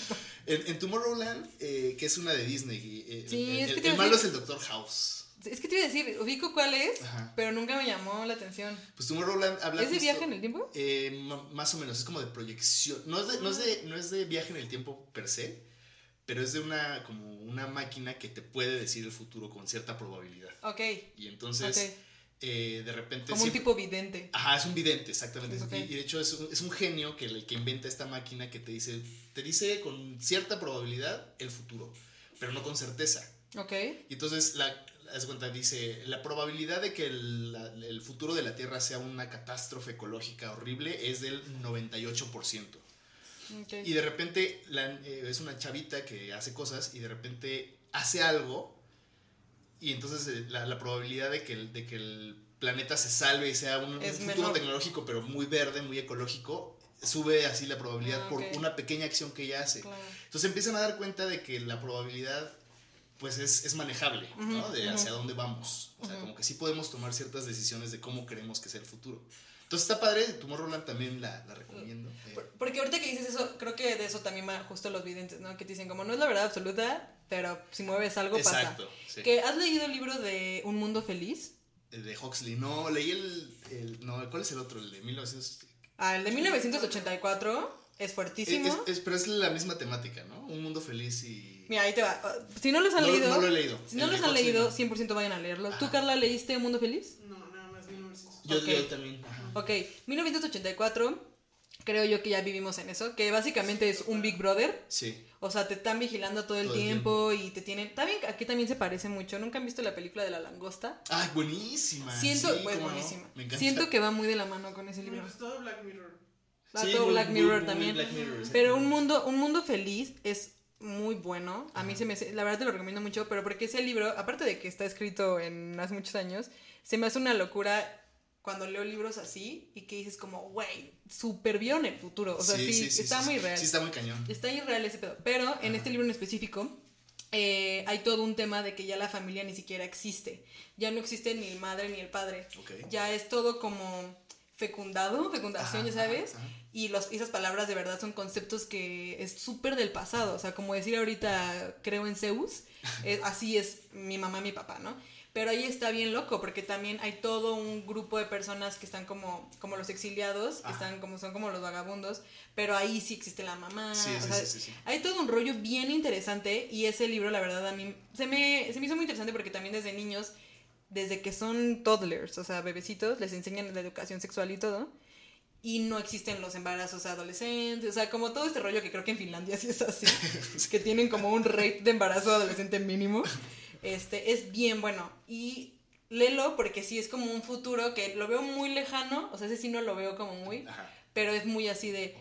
en Tomorrowland, eh, que es una de Disney, eh,
Sí,
el, el- malo es el Doctor House.
Es que te iba a decir, ubico cuál es,
Ajá.
pero nunca me llamó la atención.
Pues Tomorrowland habla
¿Es de viaje en el tiempo?
Eh, ma- más o menos, es como de proyección. No es de, no, es de, no es de viaje en el tiempo per se, pero es de una, como una máquina que te puede decir el futuro con cierta probabilidad.
Ok,
Y entonces,
ok.
eh, de repente...
Como un
siempre-
tipo vidente.
Ajá, es un vidente, exactamente.
Ok.
Y, y de hecho es un, es un genio que, el que inventa esta máquina que te dice, te dice con cierta probabilidad el futuro, pero no con certeza.
Ok.
Y entonces, la, haz cuenta, dice, la probabilidad de que el, la- el futuro de la Tierra sea una catástrofe ecológica horrible es del 98%.
ok.
Y de repente la- eh, es una chavita que hace cosas y de repente hace algo y entonces eh, la, la probabilidad de que, el, de que el planeta se salve y sea un, futuro
menor.
tecnológico pero muy verde, muy ecológico, sube así la probabilidad
Ah,
por una pequeña acción que ella hace.
Claro.
Entonces empiezan a dar cuenta de que la probabilidad pues es, es manejable, ¿no?
Ujú,
De
ujú.
hacia dónde vamos. O sea,
Ujú.
como que sí podemos tomar ciertas decisiones de cómo queremos que sea el futuro. Entonces está padre, Tomorrowland también la, la recomiendo. Eh,
Por- Porque ahorita que dices eso, creo que de eso también van justo los videntes, ¿no? Que te dicen como no es la verdad absoluta, pero si mueves algo
Exacto,
pasa.
sí.
Que has leído el libro de Un Mundo Feliz.
El de Huxley. No, leí el, el- No, ¿cuál es el otro? El de 1900.
Ah, el de 1984 es fuertísimo.
Es- es- pero es la misma temática, ¿no? Un mundo feliz y.
Mira, ahí te va. Uh, Si no los han
No-
leído.
no lo he leído.
Si no los han leído,
no.
100% vayan a leerlo. ¿Tú,
Ajá.
Carla, leíste Un Mundo Feliz?
No, nada más 1900.
Yo, también. ajá.
Ok, 1984, creo yo que ya vivimos en eso, que básicamente es un Big Brother.
Sí.
O sea, te están vigilando todo el
Todo el
tiempo y te tienen... También, aquí también se parece mucho. ¿Nunca han visto la película de la langosta?
Ay, buenísima.
Siento,
sí,
pues
no.
buenísima.
Me encanta.
Siento que va muy de la mano con ese
Me
libro.
gustó Black Mirror.
Va
Sí,
todo
muy-
Black Mirror
muy
también.
Black Mirror,
Pero un mundo, un mundo feliz es muy bueno. A mí se me hace- la verdad te lo recomiendo mucho, pero porque ese libro, aparte de que está escrito en hace muchos años, se me hace una locura cuando leo libros así y que dices como, güey, super vieron el futuro. O sea, sí, está
sí,
muy real.
Sí, está muy cañón.
Está irreal ese pedo. Pero en este libro en específico eh, hay todo un tema de que ya la familia ni siquiera existe. Ya no existe ni el madre ni el padre. Ya es todo como fecundado, fecundación,
Ajá,
ya sabes.
ajá, ajá.
Y los, esas palabras de verdad son conceptos que es súper del pasado. O sea, como decir ahorita creo en Zeus, eh, así es mi mamá, mi papá, ¿no? Pero ahí está bien loco, porque también hay todo un grupo de personas que están como, como los exiliados, que
Ajá.
están como, son como los vagabundos, pero ahí sí existe la mamá.
Sí,
o
sí,
sea,
sí, sí, sí.
Hay todo un rollo bien interesante y ese libro, la verdad, a mí se me, se me hizo muy interesante porque también desde niños, desde que son toddlers, o sea, bebecitos, les enseñan la educación sexual y todo. Y no existen los embarazos adolescentes, o sea, como todo este rollo que creo que en Finlandia sí es así, que tienen como un rate de embarazo adolescente mínimo. Este, es bien bueno. Y léelo porque sí es como un futuro que lo veo muy lejano, o sea, ese sí no lo veo como muy,
Ajá,
pero es muy así de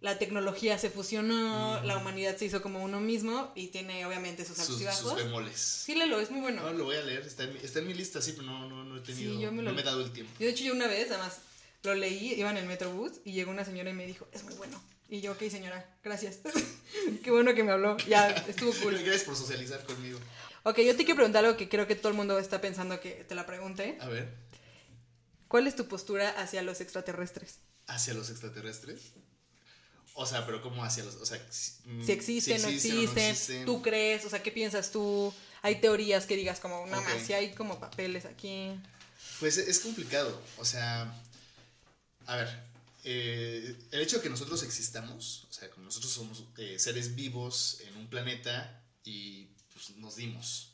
la tecnología se fusionó, la humanidad se hizo como uno mismo y tiene obviamente sus
Sus,
y
sus bemoles.
Sí, léelo, es muy bueno.
No, lo voy a leer, está en mi, está en mi lista, sí, pero no, no, no he tenido,
Sí, yo me lo-
no me he dado el tiempo.
Yo de hecho yo una vez, además, lo leí, iba en el Metrobús y llegó una señora y me dijo, es muy bueno. Y yo, ok señora, gracias. Qué bueno que me habló, ya, estuvo cool.
Gracias por socializar conmigo.
Ok, yo te quiero preguntar algo que creo que todo el mundo está pensando que te la pregunte.
A ver,
¿Cuál es tu postura hacia los extraterrestres?
¿hacia los extraterrestres? O sea, pero ¿cómo hacia los...? O sea, si, mm,
Si existen,
si
no
o
existen,
existen.
tú crees, o sea, ¿qué piensas tú? Hay teorías que digas como, no más, si hay como papeles aquí.
Pues es complicado, o sea, a ver, eh, el hecho de que nosotros existamos, o sea, como nosotros somos eh, seres vivos en un planeta y pues, nos dimos.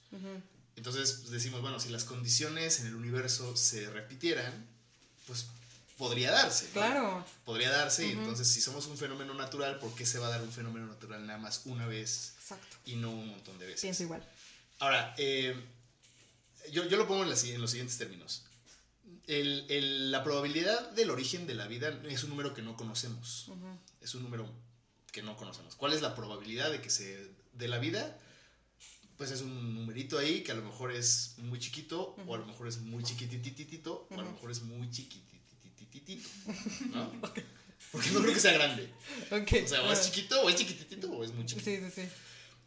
Entonces pues, decimos, bueno, si las condiciones en el universo se repitieran, pues podría darse. ¿no?
Claro.
Podría darse, y entonces si somos un fenómeno natural, ¿por qué se va a dar un fenómeno natural nada más una vez
Exacto.
y no un montón de veces?
Pienso igual.
Ahora, eh, yo, yo lo pongo en, la en los siguientes términos. El- el- la probabilidad del origen de la vida es un número que no conocemos. Es un número que no conocemos. ¿Cuál es la probabilidad de que se de la vida? Pues es un numerito ahí que a lo mejor es muy chiquito, o a lo mejor es muy chiquitititito, o a lo mejor es muy chiquititititito, ¿no? Porque no creo que sea grande.
Ok.
O sea, o es chiquito, o es chiquititito, o es muy chiquito.
Sí, sí, sí.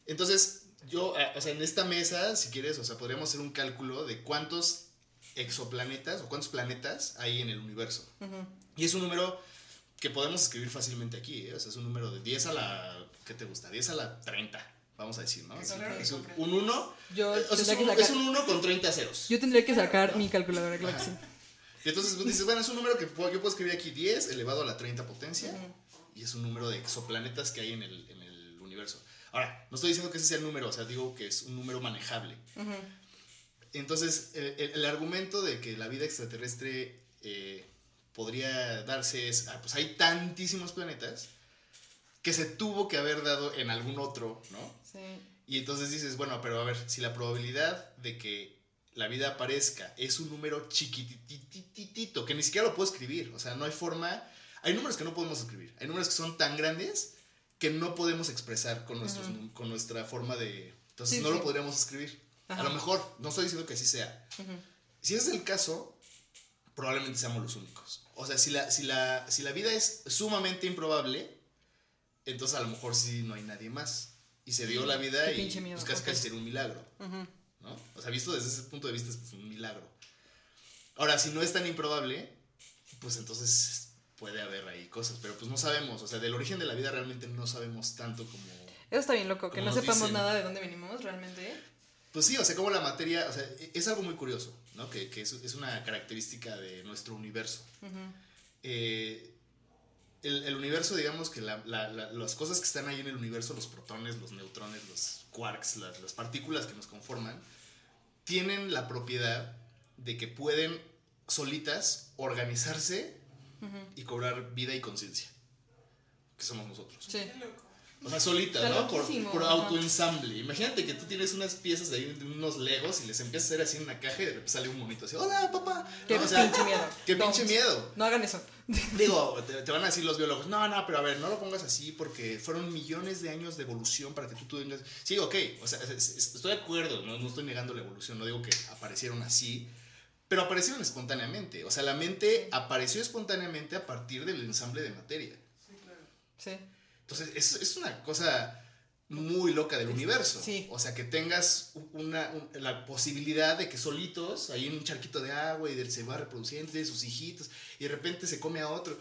Entonces, yo, eh, o sea, en esta mesa, si quieres, o sea, podríamos hacer un cálculo de cuántos exoplanetas o cuántos planetas hay en el universo. Y es un número que podemos escribir fácilmente aquí, ¿eh? o sea, es un número de 10 a la, ¿qué te gusta? 10 a la 30, vamos a decir, ¿no? Es,
Claro que
es un,
comprendo.
un 1,
Yo,
o sea, es un,
sacar,
es un 1 con 30 ceros.
yo tendría que sacar mi calculadora, claro sí.
Y entonces pues, dices, bueno, es un número que puedo- yo puedo escribir aquí 10 elevado a la 30 potencia. Y es un número de exoplanetas que hay en el, en el universo. Ahora, no estoy diciendo que ese sea el número, o sea, digo que es un número manejable.
Ujú.
Entonces, el, el- argumento de que la vida extraterrestre eh, podría darse es, ah, pues hay tantísimos planetas que se tuvo que haber dado en algún otro, ¿no?
Sí.
Y entonces dices, bueno, pero a ver, si la probabilidad de que la vida aparezca es un número chiquitititito, que ni siquiera lo puedo escribir, o sea, no hay forma, hay números que no podemos escribir, hay números que son tan grandes que no podemos expresar con, nuestros, con nuestra forma de... Entonces
Sí,
no
sí.
lo podríamos escribir.
Ajá.
A lo mejor, no estoy diciendo que así sea. Si ese es el caso, probablemente seamos los únicos. O sea, si la, si la, si la vida es sumamente improbable, entonces a lo mejor sí no hay nadie más. Y se dio la vida
Qué
y
miedo,
pues casi
ok.
casi sería un milagro. ¿no? O sea, visto desde ese punto de vista es pues, un milagro. Ahora, si no es tan improbable, pues entonces puede haber ahí cosas, pero pues no sabemos, o sea, del origen de la vida realmente no sabemos tanto como...
Eso está bien loco, que no sepamos
dicen.
nada de dónde venimos realmente.
Pues sí, o sea, como la materia, o sea, e- es algo muy curioso, ¿no? Que, que es, es una característica de nuestro universo. Eh, el, el universo, digamos que la- la- la- las cosas que están ahí en el universo, los protones, los neutrones, los quarks, las, las partículas que nos conforman, tienen la propiedad de que pueden solitas organizarse y cobrar vida y conciencia. Que somos nosotros.
Sí.
O sea, solitas,
Está
¿no? Por, por autoensamble. Imagínate que tú tienes unas piezas de, ahí, de unos legos y les empiezas a hacer así en una caja y de repente sale un monito así, hola papá.
Qué
No, o sea,
pinche miedo.
Qué
No.
pinche miedo.
No hagan eso.
Digo, te, te van a decir los biólogos, no, no, pero a ver, no lo pongas así porque fueron millones de años de evolución para que tú, tú tengas... Sí, ok, o sea, es- es- estoy de acuerdo, no, no estoy negando la evolución, no digo que aparecieron así, pero aparecieron espontáneamente. O sea, la mente apareció espontáneamente a partir del ensamble de materia.
Sí, claro.
Sí.
Entonces, es, es una cosa muy loca del universo.
Sí.
O sea, que tengas una, un- la posibilidad de que solitos, hay un charquito de agua y de- se va reproduciendo, tiene sus hijitos, y de repente se come a otro.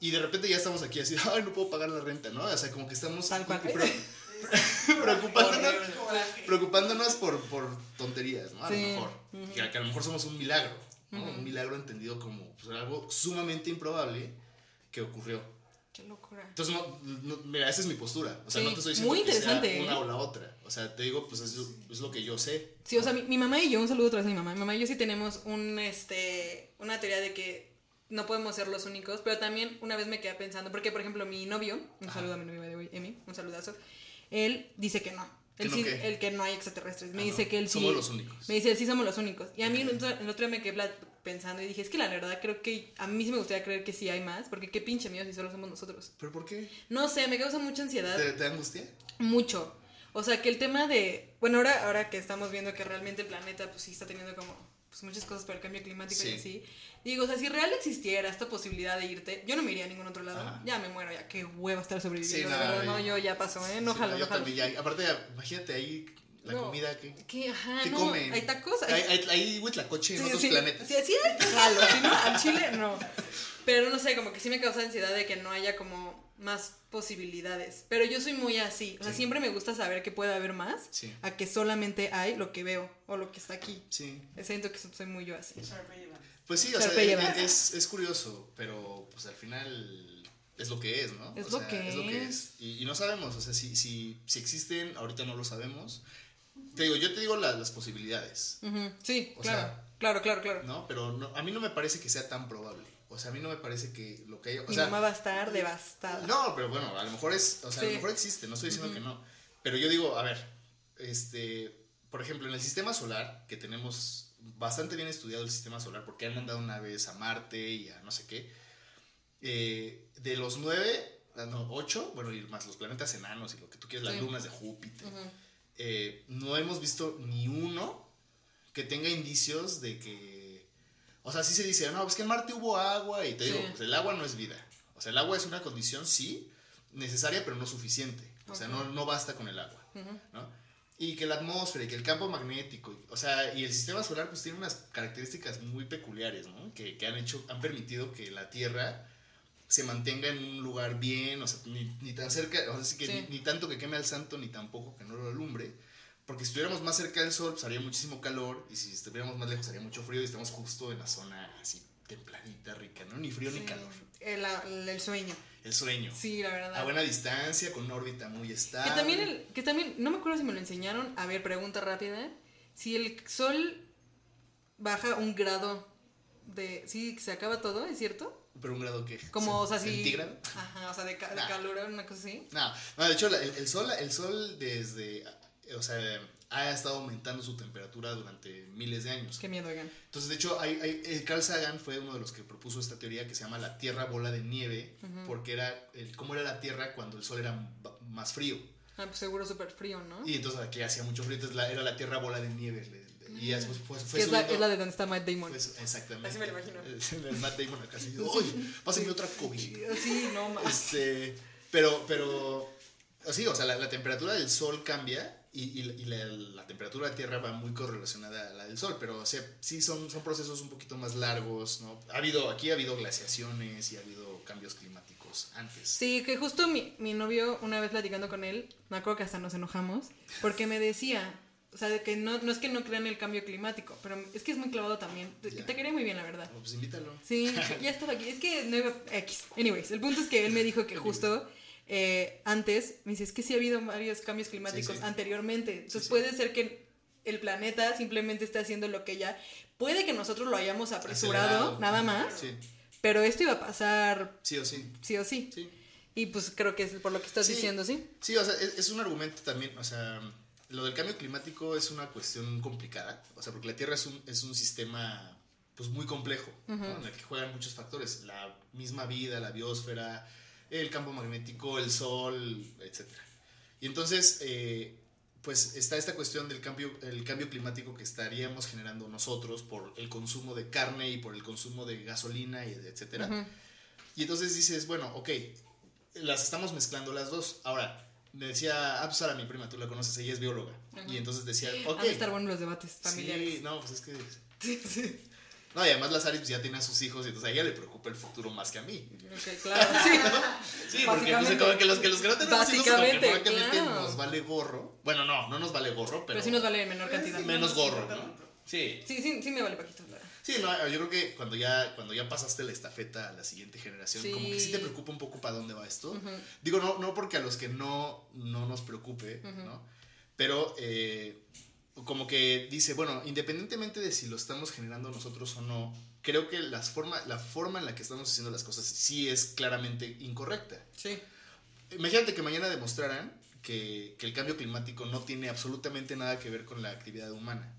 Y de repente ya estamos aquí así, ay, no puedo pagar la renta, ¿no? O sea, como que estamos
Tal cual.
pre- preocupándonos, por, por tonterías, ¿no? A
Sí.
lo mejor. Que, que a lo mejor somos un milagro, ¿no? Un milagro entendido como pues, algo sumamente improbable que ocurrió.
Qué locura.
Entonces, no, no- mira, esa es mi postura. O sea,
Sí,
no te estoy diciendo
muy
que sea una
¿eh?
o la otra. O sea, te digo, pues es, es lo que yo sé.
Sí, o sea, mi, mi mamá y yo, un saludo otra vez a mi mamá. Mi mamá y yo sí tenemos un, este, una teoría de que no podemos ser los únicos, pero también una vez me quedé pensando, porque por ejemplo mi novio, un
Ajá.
saludo a mi novio de hoy, Emi, un saludazo, él dice que no.
¿Que
sí-
qué?
el que no hay extraterrestres. Me
Ah,
dice
no.
que él sí.
Somos los únicos.
Me dice, sí somos los únicos. Y a mí el otro, el día me quedé pensando y dije, es que la verdad creo que a mí sí me gustaría creer que sí hay más, porque qué pinche miedo si solo somos nosotros.
¿Pero por qué?
No sé, me causa mucha ansiedad.
¿Te, te angustia?
Mucho. O sea, que el tema de. Bueno, ahora, ahora que estamos viendo que realmente el planeta, pues sí está teniendo como pues, muchas cosas por el cambio climático y
Sí.
así. Digo, o sea, si real existiera esta posibilidad de irte, yo no me iría a ningún otro lado.
Ajá.
Ya me muero, ya qué hueva estar sobreviviendo.
Sí, no,
no, yo ya pasó, ¿eh? No
Sí,
jalo,
yo
jalo.
también ya- Aparte, imagínate ahí la
No.
comida que...
¿Qué? Ajá,
¿Qué
no.
comen?
Hay tacos.
Hay, hay, hay huitlacoche en
Sí,
otros
sí,
planetas.
Sí, sí, hay, jalo. Si no, al chile no. Pero no sé, como que sí me causa ansiedad de que no haya como más posibilidades. Pero yo soy muy así. O sea,
Sí.
siempre me gusta saber que puede haber más
Sí,
a que solamente hay lo que veo o lo que está aquí.
sí.
Siento que soy muy yo así.
Pues sí, o sea, es, es, es curioso, pero pues al final es lo que es, ¿no?
Es
O
lo
sea,
que
es. lo que
es.
Y, y no sabemos, o sea, si, si, si existen, ahorita no lo sabemos. Te digo, yo te digo la- las posibilidades,
Sí,
O
claro,
sea,
claro, claro, claro.
¿no? Pero no- a mí no me parece que sea tan probable. O sea, a mí no me parece que lo que haya... O
Mi
sea,
mamá va a estar devastada.
No, pero bueno, a lo mejor es, o sea, a
Sí.
lo mejor existe, no estoy diciendo
Ujú.
que no. Pero yo digo, a ver, este, por ejemplo, en el sistema solar, que tenemos bastante bien estudiado el sistema solar, porque han mandado naves a Marte y a no sé qué, eh, de los nueve, ah, no, ocho, bueno, y más los planetas enanos y lo que tú quieras,
Sí.
las lunas de Júpiter,
Ujú.
eh, no hemos visto ni uno que tenga indicios de que... O sea, sí se dice, no, es que en Marte hubo agua y te digo, pues el agua no es vida. O sea, el agua es una condición, sí, necesaria, pero no suficiente. O sea, no, no basta con el agua. ¿no? Y que la atmósfera y que el campo magnético, y- o sea, y el sistema solar pues tiene unas características muy peculiares, ¿no? Que, que han hecho, han permitido que la Tierra se mantenga en un lugar bien, o sea, ni, ni tan cerca, o sea, sí que
Sí.
Ni, ni tanto que queme al santo, ni tampoco que no lo alumbre, porque si estuviéramos más cerca del sol, pues haría muchísimo calor, y si estuviéramos más lejos haría mucho frío, y estamos justo en la zona así templadita, rica, ¿no? Ni frío ni
Sí,
calor.
El, sueño.
El sueño.
Sí, la verdad.
A buena distancia, con una órbita muy
Que
estable.
también, el, que también, no me acuerdo si me lo enseñaron. A ver, pregunta rápida. Si el sol baja un grado de... Sí, se acaba todo, ¿es cierto?
¿Pero un grado qué?
Como, o sea, si...
¿Centígrado?
Ajá, o sea, de, ca- de
Nah.
calor, una cosa así.
No, no, de hecho, el sol, el sol desde, o sea, ha estado aumentando su temperatura durante miles de años.
Qué miedo, oigan.
Entonces, de hecho, hay, hay- eh, Carl Sagan fue uno de los que propuso esta teoría que se llama la Tierra bola de nieve, porque era el, cómo era la Tierra cuando el sol era más frío.
Ah, pues seguro súper frío, ¿no?
Y entonces aquí hacía mucho frío, entonces la- era la Tierra bola de nieve. le- le- y después fue,
es la,
subiendo-
es la de donde está Matt Damon.
fue exactamente.
Así me lo imagino.
El Matt Damon acá así, ¡Uy! Pásenme otra COVID.
Sí, no más.
Este, pero, pero, sí, o sea, la, la temperatura del sol cambia y, y- y la, la temperatura de la Tierra va muy correlacionada a la del sol, pero o sea, sí son, son procesos un poquito más largos, ¿no? Ha habido, aquí ha habido glaciaciones y ha habido cambios climáticos antes.
Sí, que justo mi, mi novio, una vez platicando con él, me acuerdo que hasta nos enojamos, porque me decía, o sea, de que no, no es que no crean el cambio climático, pero es que es muy clavado también. Te,
Ya.
te quería muy bien, la verdad.
Bueno, pues invítalo.
Sí, ya estaba aquí. Es que no iba. X. Anyways, el punto es que él me dijo que justo eh, antes, me dice, es que sí ha habido varios cambios climáticos
Sí, sí.
anteriormente. Entonces
sí.
puede ser que el planeta simplemente esté haciendo lo que ya. Puede que nosotros lo hayamos apresurado,
Acelerado.
nada más, pero esto iba a pasar
sí o sí.
sí o sí. Y pues creo que es por lo que estás diciendo, ¿sí?
Sí, o sea, es, es un argumento también, o sea, lo del cambio climático es una cuestión complicada, o sea, porque la Tierra es un, es un sistema pues muy complejo, ¿no?
Ujú.
en el que juegan muchos factores, la misma vida, la biosfera, el campo magnético, el sol, etc. Y entonces, eh, pues está esta cuestión del cambio, el cambio climático que estaríamos generando nosotros por el consumo de carne y por el consumo de gasolina, y etcétera.
Ujú.
Y entonces dices, bueno, ok, las estamos mezclando las dos. Ahora, me decía, ah, pues Sara, mi prima, tú la conoces, ella es bióloga.
Ajá.
Y entonces decía, ok.
Han de estar buenos los debates familiares.
Sí, no, pues es que...
Sí, sí.
No, y además la Sari pues, ya tiene a sus hijos y entonces a ella le preocupa el futuro más que a mí.
Ok, claro, sí.
Sí, porque pues, como que los que los que no tenemos hijos como que
Básicamente, claro.
nos vale gorro. Bueno, no, no nos vale gorro, pero,
Pero sí nos vale en menor cantidad.
Sí,
menos
no nos
gorro, ¿no? Sí.
Sí, sí, sí me vale poquito.
Sí, no, yo creo que cuando ya, cuando ya pasaste la estafeta a la siguiente generación,
Sí.
como que sí te preocupa un poco para dónde va esto. Digo, no, no porque a los que no, no nos preocupe. ¿no? Pero eh, como que dice, bueno, independientemente de si lo estamos generando nosotros o no, creo que las forma, la forma en la que estamos haciendo las cosas sí es claramente incorrecta.
Sí.
Imagínate que mañana demostraran que, que el cambio climático no tiene absolutamente nada que ver con la actividad humana.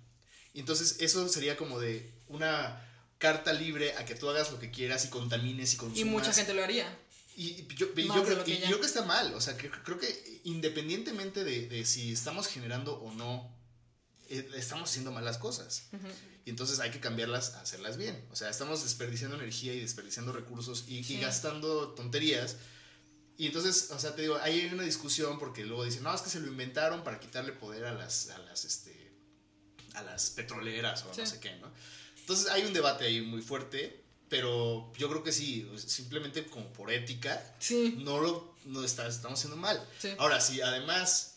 Y entonces eso sería como de una carta libre a que tú hagas lo que quieras y contamines y consumas.
Y mucha gente lo haría.
Y, yo, y yo creo,
que
y yo creo que está mal. O sea, que, creo que independientemente de, de si estamos generando o no, estamos haciendo malas cosas.
Ujú.
Y entonces hay que cambiarlas a hacerlas bien. O sea, estamos desperdiciando energía y desperdiciando recursos y, y
Sí.
gastando tonterías. Y entonces, o sea, te digo, ahí hay una discusión porque luego dicen, no, es que se lo inventaron para quitarle poder a las, a las, este, a las petroleras o
Sí.
no sé qué, ¿no? Entonces hay un debate ahí muy fuerte, pero yo creo que sí, simplemente como por ética,
Sí.
no lo no está, estamos haciendo mal. Ahora, si además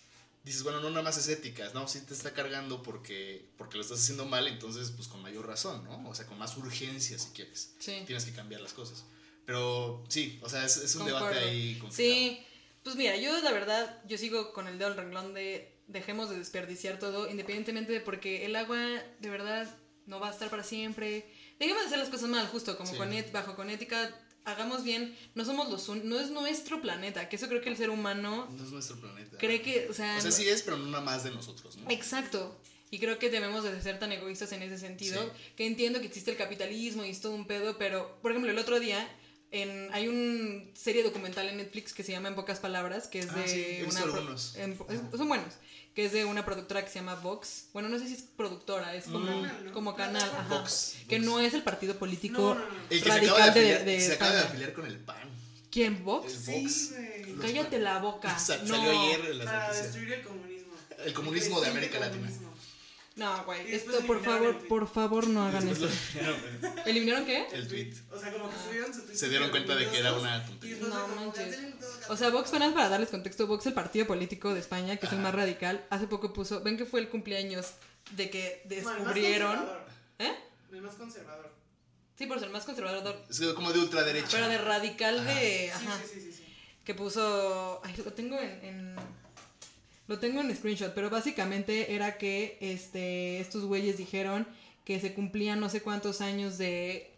dices, bueno, no nada más es ética, no, si te está cargando porque, porque lo estás haciendo mal, entonces pues con mayor razón, ¿no? O sea, con más urgencia si quieres.
Sí.
Tienes que cambiar las cosas. Pero sí, o sea, es, es un debate ahí complicado.
Sí, pues mira, yo la verdad, yo sigo con el dedo al renglón de dejemos de desperdiciar todo, independientemente de porque el agua de verdad no va a estar para siempre. Dejemos de hacer las cosas mal, justo como
Sí.
con et- bajo con ética, hagamos bien, no somos los un- no es nuestro planeta, que eso creo que el ser humano
No es nuestro planeta.
cree que, o sea,
O sea, sí es, pero no nada más de nosotros, ¿no?
Exacto. Y creo que debemos de ser tan egoístas en ese sentido,
Sí.
que entiendo que existe el capitalismo y es todo un pedo, pero, por ejemplo, el otro día en, hay una serie documental en Netflix que se llama En pocas palabras, que es
Ah,
de
sí, he visto
una... pro-
algunos.
en po- es- son buenos, que es de una productora que se llama Vox. Bueno, no sé si es productora, es como,
Canal, ¿no?
como canal, ajá.
Vox,
Que
Vox.
no es el partido político
No, no,
se
radical
acaba de se acaba de afiliar con el PAN.
¿Quién, Vox?
Sí,
Cállate la boca.
Sa-
no.
Salió ayer en las
Para
noticias.
destruir el comunismo.
El comunismo de América Latina.
comunismo.
No, güey, esto por favor, por favor no hagan eso. ¿Eliminaron qué?
El tweet.
O sea, como que subieron su tweet.
Se dieron cuenta de que era una tontería.
No manches. O sea, Vox, apenas para darles contexto, Vox, el partido político de España, que es el más radical, hace poco puso, ven que fue el cumpleaños de que
No, el más
descubrieron...
conservador.
¿Eh?
El más conservador.
Sí, por ser el más conservador,
Es como de ultraderecha.
pero de radical de... Ajá.
sí, sí, sí, sí.
Que puso... Ay, lo tengo en... Lo tengo en screenshot, pero básicamente era que este, estos güeyes dijeron que se cumplían no sé cuántos años de...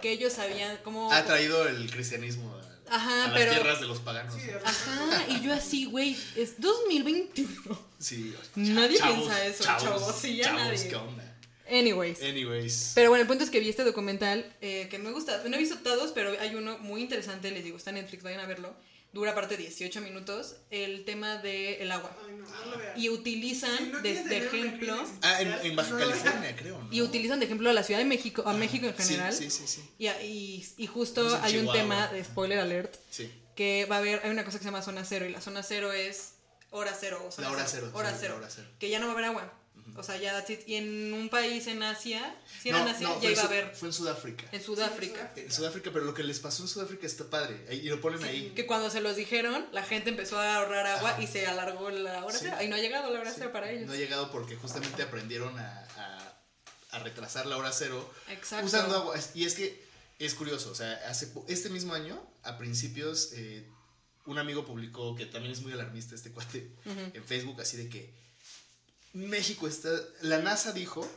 Que ellos sabían cómo...
Ha traído el cristianismo a,
Ajá,
a las
pero-
tierras de los paganos.
Ajá, y yo así, güey, es 2021.
Sí,
Nadie
chavos,
piensa eso, chavos, sí, ya
chavos,
nadie.
¿qué onda?
Anyways.
Anyways.
Pero bueno, el punto es que vi este documental eh, que me gusta. No he visto todos, pero hay uno muy interesante, les digo, está en Netflix, vayan a verlo. Dura aparte 18 minutos. El tema del agua.
Ay, no, no lo veas.
Y utilizan
Si no
de,
quieres
de
tener una
ejemplo.
Ah, en, Baja. California, creo, ¿no?
Y utilizan de ejemplo a la Ciudad de México, a México en general.
Sí, sí, sí.
Y, y, y justo
Es en
hay un tema de spoiler alert
Sí.
que va a haber, hay una cosa que se llama zona cero y la zona cero es hora cero. O zona
La hora cero,
Hora
sí, la
cero.
hora cero.
Que ya no va a haber agua. O sea, ya that's it. Y en un país en Asia, si era
no,
en Asia,
no,
ya
fue, en
iba a haber.
fue en Sudáfrica.
En Sudáfrica.
En Sudáfrica, pero lo que les pasó en Sudáfrica está padre. Y lo ponen ahí.
Que cuando se los dijeron, la gente empezó a ahorrar agua
Ajá.
y se alargó la hora
Sí.
cero. Y no ha llegado la hora
Sí,
cero para ellos.
No ha llegado porque justamente aprendieron a, a- a retrasar la hora cero
Exacto.
usando agua. Y es que es curioso, o sea, hace, po- este mismo año, a principios, eh, un amigo publicó, que también es muy alarmista este cuate, en Facebook, así de que México está, la NASA dijo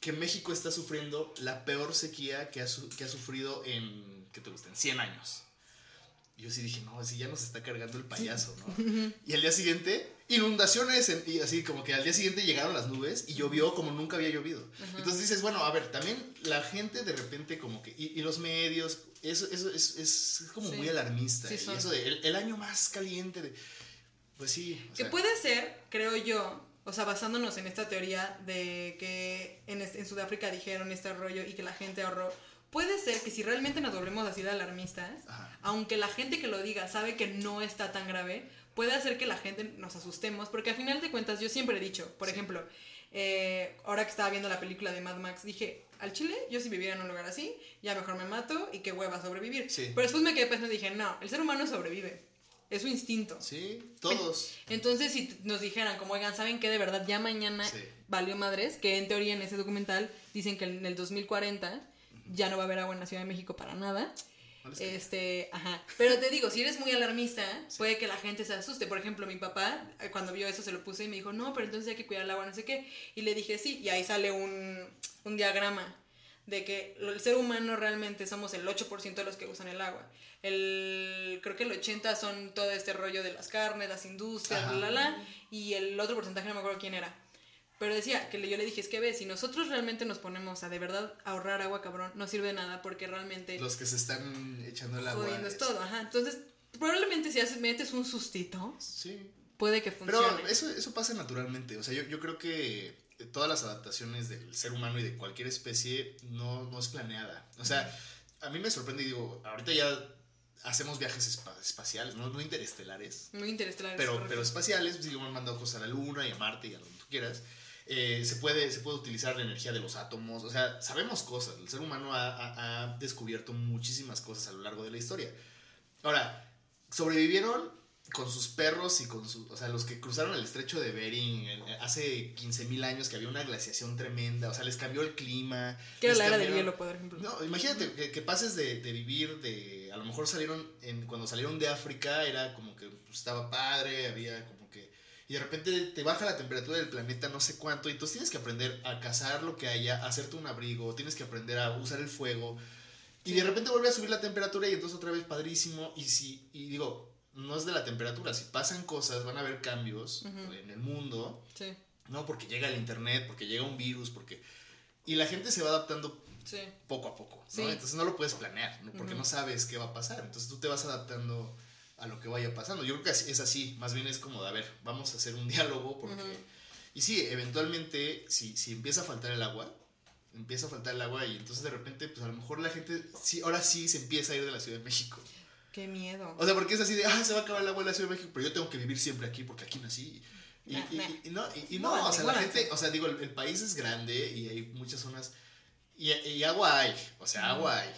que México está sufriendo la peor sequía que ha, su- que ha sufrido en, ¿qué te gusta? En 100 años. Y yo sí dije, no, así ya nos está cargando el payaso, ¿no? Y al día siguiente, inundaciones, en- y así como que al día siguiente llegaron las nubes y llovió como nunca había llovido. Entonces dices, bueno, a ver, también la gente de repente como que, y, y los medios, eso, eso es, es como
Sí.
muy alarmista.
Sí,
y eso de el, el año más caliente de... Pues sí. o
Que puede ser, creo yo, o sea, basándonos en esta teoría de que en, en Sudáfrica dijeron este rollo y que la gente ahorró, puede ser que si realmente nos volvemos así de alarmistas,
Ajá.
aunque la gente que lo diga sabe que no está tan grave, puede hacer que la gente nos asustemos, porque al final de cuentas yo siempre he dicho, por ejemplo, eh, ahora que estaba viendo la película de Mad Max, dije, al Chile, yo si viviera en un lugar así, ya mejor me mato y qué hueva sobrevivir.
Sí.
Pero después me quedé pensando y dije, no, el ser humano sobrevive. Es su instinto.
Sí, todos.
Entonces, si nos dijeran, como, oigan, ¿saben qué? De verdad, ya mañana
Sí.
valió madres, que en teoría en ese documental dicen que en el 2040 ya no va a haber agua en la Ciudad de México para nada. Este, ajá. Pero te digo, si eres muy alarmista, puede que la gente se asuste. Por ejemplo, mi papá, eh, cuando vio eso, se lo puse y me dijo, no, pero entonces hay que cuidar el agua, no sé qué. Y le dije, sí, y ahí sale un, un diagrama de que el ser humano realmente somos el 8% de los que usan el agua. El, creo que el 80% son todo este rollo de las carnes, las industrias,
Ajá.
la, la, y el otro porcentaje no me acuerdo quién era. Pero decía, que yo le dije, es que ve, si nosotros realmente nos ponemos a de verdad ahorrar agua, cabrón, no sirve de nada porque realmente
Los que se están echando el agua.
es todo, ajá. Entonces, probablemente si haces, metes un sustito,
Sí.
puede que
Pero
funcione.
eso, eso pasa naturalmente. O sea, yo, yo creo que todas las adaptaciones del ser humano y de cualquier especie no, no es planeada. O sea, a mí me sorprende y digo, ahorita ya hacemos viajes espa- espaciales, no, no interestelares,
Muy interestelar. es
pero, pero espaciales, pues, digo, han mandado cosas a la Luna y a Marte y a donde tú quieras. Eh, se, puede, se puede utilizar la energía de los átomos, o sea, sabemos cosas. El ser humano ha, ha- ha descubierto muchísimas cosas a lo largo de la historia. Ahora, sobrevivieron con sus perros y con sus, o sea, los que cruzaron el estrecho de Bering en- hace 15.000 años que había una glaciación tremenda, o sea, les cambió el clima.
Que era la era del hielo, por ejemplo.
no, imagínate que, que pases de, de vivir de. A lo mejor salieron. En, cuando salieron de África era como que pues, estaba padre, había como que. Y de repente te baja la temperatura del planeta no sé cuánto. Y entonces tienes que aprender a cazar lo que haya, a hacerte un abrigo, tienes que aprender a usar el fuego. Y de repente vuelve a subir la temperatura y entonces otra vez padrísimo. Y si. Y digo, no es de la temperatura. Si pasan cosas, van a haber cambios en el mundo.
Sí,
¿No? Porque llega el internet, porque llega un virus, porque. Y la gente se va adaptando
sí.
poco a poco, ¿no?
Sí.
Entonces no lo puedes planear, ¿no? porque no sabes qué va a pasar. Entonces tú te vas adaptando a lo que vaya pasando. Yo creo que es así, más bien es como de, a ver, vamos a hacer un diálogo porque... Y sí, eventualmente, si, si empieza a faltar el agua, empieza a faltar el agua y entonces de repente, pues a lo mejor la gente, sí, ahora sí se empieza a ir de la Ciudad de México.
Qué miedo.
O sea, porque es así de, ah, se va a acabar el agua en la Ciudad de México, pero yo tengo que vivir siempre aquí porque aquí nací. Y,
Nah,
y-
nah.
y no, y, no, o sea, la gente, o sea, digo, el, el país es grande y hay muchas zonas. Y, agua hay, o sea, agua hay.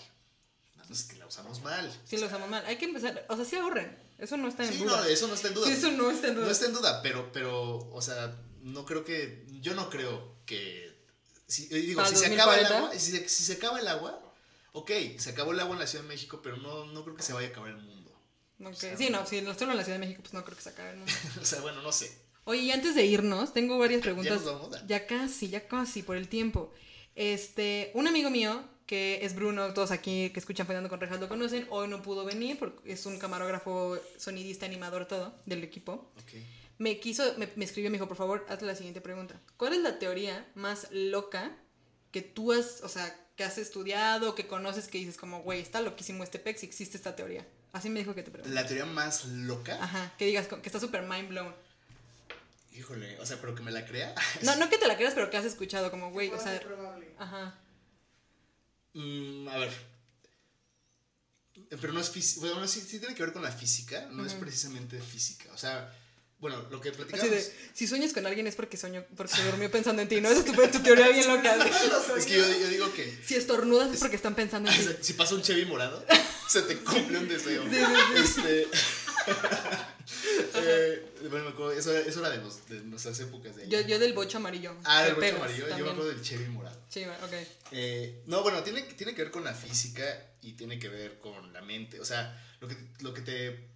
Nada más que la usamos mal.
Sí, lo usamos mal. Hay que empezar. O sea, sí ahorren. Eso no está en
Sí,
duda.
no, eso no está en duda.
Sí, eso no está en duda.
No está en duda, pero, pero, o sea, no creo que, yo no creo que, si, digo,
¿Para
si se acaba el
2040?
agua, si se, si se acaba el agua, ok, se acabó el agua en la Ciudad de México, pero no, no creo que se vaya a acabar el mundo.
Ok.
O sea,
sí, no, si lo estoy en la Ciudad de México, pues no creo que se acabe el mundo.
o sea, bueno, no sé.
Oye, y antes de irnos, tengo varias preguntas. Ya casi, ya casi, por el tiempo. Este, un amigo mío, que es Bruno, todos aquí que escuchan Fernando con Rejas lo conocen, hoy no pudo venir porque es un camarógrafo, sonidista, animador, todo, del equipo.
Ok.
Me quiso, me, me escribió, me dijo, por favor, hazle la siguiente pregunta. ¿Cuál es la teoría más loca que tú has, o sea, que has estudiado, que conoces, que dices como, güey, está loquísimo este pex, existe esta teoría? Así me dijo que te pregunte.
La teoría más loca,
Ajá, que digas que está súper mind blown.
híjole, o sea, pero que me la crea.
No, no que te la creas, pero que has escuchado como, güey, o sea,
ser probable.
ajá.
Mm, a ver. Pero no es física. Bueno, sí, sí tiene que ver con la física, no es precisamente física. O sea, bueno, lo que
Así
platicamos.
de, si sueñas con alguien es porque soñó, porque se durmió pensando en ti, ¿no? Esa es tu, tu teoría bien loca.
Es que yo, yo digo que
Si estornudas es porque están pensando en ti.
si pasa un Chevy morado, se te cumple un deseo.
Sí, sí,
Este. eh, bueno, me acuerdo, eso, eso era de, los, de nuestras épocas de
Yo, yo del bocho amarillo.
Ah,
que
el bocho
pegas
amarillo. Yo me acuerdo del Chevy morado.
Sí, bueno, ok.
Eh, no, bueno, tiene, tiene que ver con la física y tiene que ver con la mente. O sea, lo que, lo que te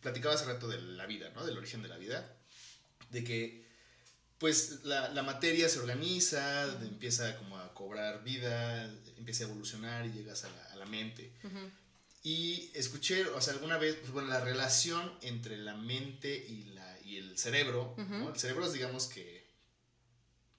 platicaba hace rato de la vida, ¿no? Del origen de la vida. De que, pues, la, la materia se organiza, empieza como a cobrar vida, empieza a evolucionar y llegas a la, a la mente. Y escuché, o sea, alguna vez, pues bueno, la relación entre la mente y, la, y el cerebro, ¿no? El cerebro es, digamos que,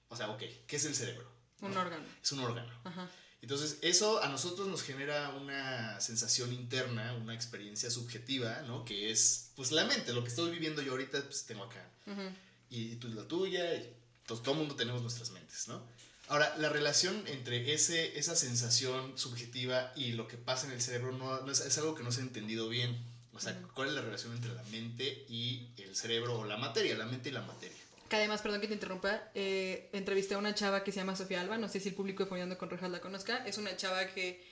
o sea, ok, ¿qué es el cerebro?
Un
¿No?
órgano.
Es un órgano.
Ajá.
Entonces, eso a nosotros nos genera una sensación interna, una experiencia subjetiva, ¿no? Que es, pues, la mente, lo que estoy viviendo yo ahorita, pues, tengo acá.
Ujú.
Y tú la tuya, y pues, todo el mundo tenemos nuestras mentes, ¿no? Ahora, la relación entre ese, esa sensación subjetiva y lo que pasa en el cerebro no, no es, es algo que no se ha entendido bien. O sea, ¿cuál es la relación entre la mente y el cerebro o la materia? La mente y la materia.
Que además, perdón que te interrumpa, eh, entrevisté a una chava que se llama Sofía Alba, no sé si el público de Follando con Rejas la conozca, es una chava que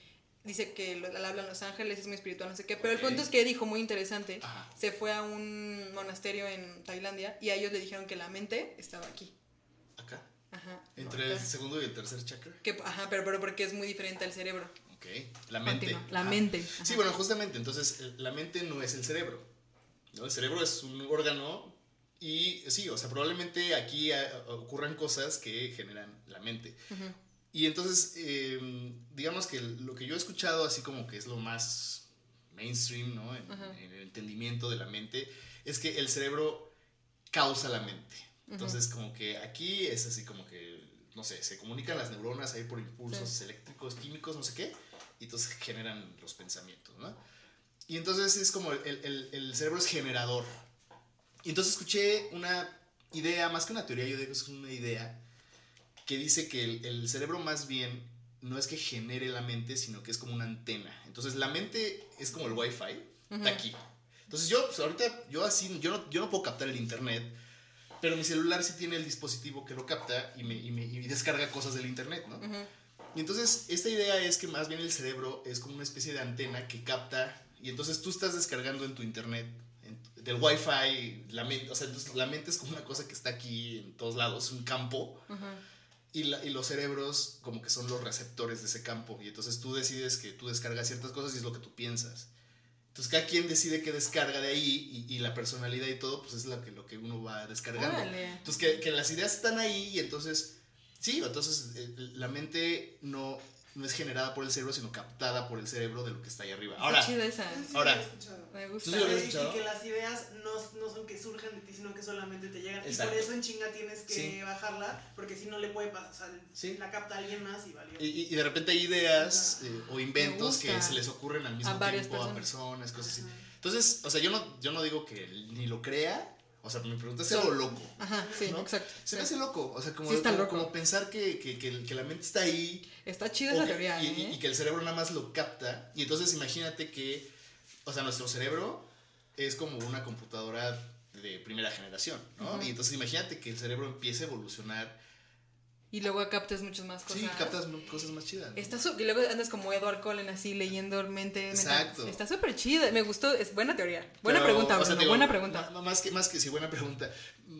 dice que lo- la habla en Los Ángeles, es muy espiritual, no sé qué, pero el punto es que dijo muy interesante,
Ajá.
se fue a un monasterio en Tailandia y a ellos le dijeron que la mente estaba aquí.
Acá.
Ajá.
Entre
acá.
el segundo y el tercer chakra.
Que- ajá, pero, pero porque es muy diferente al cerebro.
Ok. La mente.
La
Ajá.
mente.
Sí, bueno, justamente. Entonces, el- la mente no es el cerebro. ¿no? El cerebro es un órgano y sí, o sea, probablemente aquí ah, ocurran cosas que generan la mente.
Ujú.
Y entonces, eh, digamos que lo que yo he escuchado, así como que es lo más mainstream, ¿no? En,
Ajá.
en el entendimiento de la mente, es que el cerebro causa la mente. Entonces, como que aquí es así como que, no sé, se comunican las neuronas ahí por impulsos
Sí.
eléctricos, químicos, no sé qué, y entonces generan los pensamientos, ¿no? Y entonces es como el, el- el cerebro es generador. Y entonces escuché una idea, más que una teoría, yo digo que es una idea, que dice que el, el cerebro más bien no es que genere la mente, sino que es como una antena. Entonces la mente es como el wifi, está aquí. Entonces yo, pues, ahorita, yo así, yo no, yo no puedo captar el internet, pero mi celular sí tiene el dispositivo que lo capta y me, y me- y descarga cosas del internet, ¿no? Y entonces esta idea es que más bien el cerebro es como una especie de antena que capta y entonces tú estás descargando en tu internet del wifi la mente, o sea, la mente es como una cosa que está aquí en todos lados, un campo y, la- y los cerebros como que son los receptores de ese campo y entonces tú decides que tú descargas ciertas cosas y es lo que tú piensas. Entonces cada quien decide qué descarga de ahí y, y la personalidad y todo pues es lo que, lo que uno va descargando. Entonces, que, que las ideas están ahí y entonces, sí, entonces eh, la mente no, no es generada por el cerebro, sino captada por el cerebro de lo que está ahí arriba. Ahora,
chida esa.
Sí,
Ahora.
Me
¿Tú
gusta.
sí lo habías
Y-
escuchado?
Y que las ideas no, no son que surjan de ti, sino que solamente te llegan.
Exacto.
Y por eso en chinga tienes que
Sí.
bajarla, porque si no le puede pasar,
Sí.
la capta alguien más y valió.
y, de repente hay ideas eh, o inventos que se les ocurren al mismo
A
tiempo a
personas.
personas, cosas así.
Ajá.
Entonces, o sea, yo no, yo no digo que ni lo crea, o sea, me preguntas si es algo loco.
Ajá, sí,
¿no?
exacto.
Se me hace loco, o sea, como,
Sí está
como,
loco.
como pensar que, que, que, que la mente está ahí
Está chida
que-
teoría,
y,
¿eh?
y- y que el cerebro nada más lo capta. Y entonces imagínate que, o sea, nuestro cerebro es como una computadora de primera generación, ¿no?
Ujú.
Y entonces imagínate que el cerebro empiece a evolucionar.
Y luego captas muchas más cosas.
Sí, captas cosas más chidas. ¿no?
Está y luego andas como Edward Cullen así leyendo mente.
Exacto.
Está súper chida. Me gustó. Es buena teoría. Buena
Pero,
pregunta,
o sea,
Bruno.
digo,
buena pregunta.
Más que, más que sí, buena pregunta.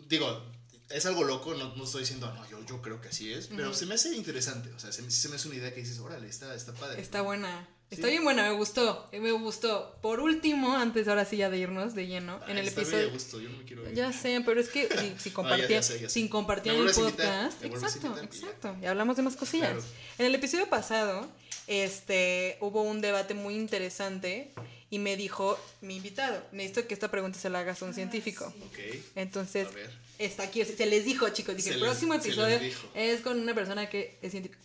Digo, es algo loco, no, no estoy diciendo, no, yo, yo creo que así es, pero se me hace interesante. O sea, se me, se me hace una idea que dices, órale, está, está padre.
Está buena.
Sí.
Está bien buena, me gustó. Me gustó. Por último, antes ahora sí ya de irnos de lleno,
Ay,
en el episodio.
gusto, yo no me quiero ir.
Ya sé, pero es que si, si compartían,
Me
el podcast.
me
Exacto, exacto. Y hablamos de más cosillas.
Claro.
En el episodio pasado, este, hubo un debate muy interesante y me dijo mi invitado, necesito que esta pregunta se la hagas a un científico.
Ok,
Entonces,
a ver.
está aquí, se les dijo, chicos, dije,
Se
el
les-
próximo episodio es con una persona que es científico.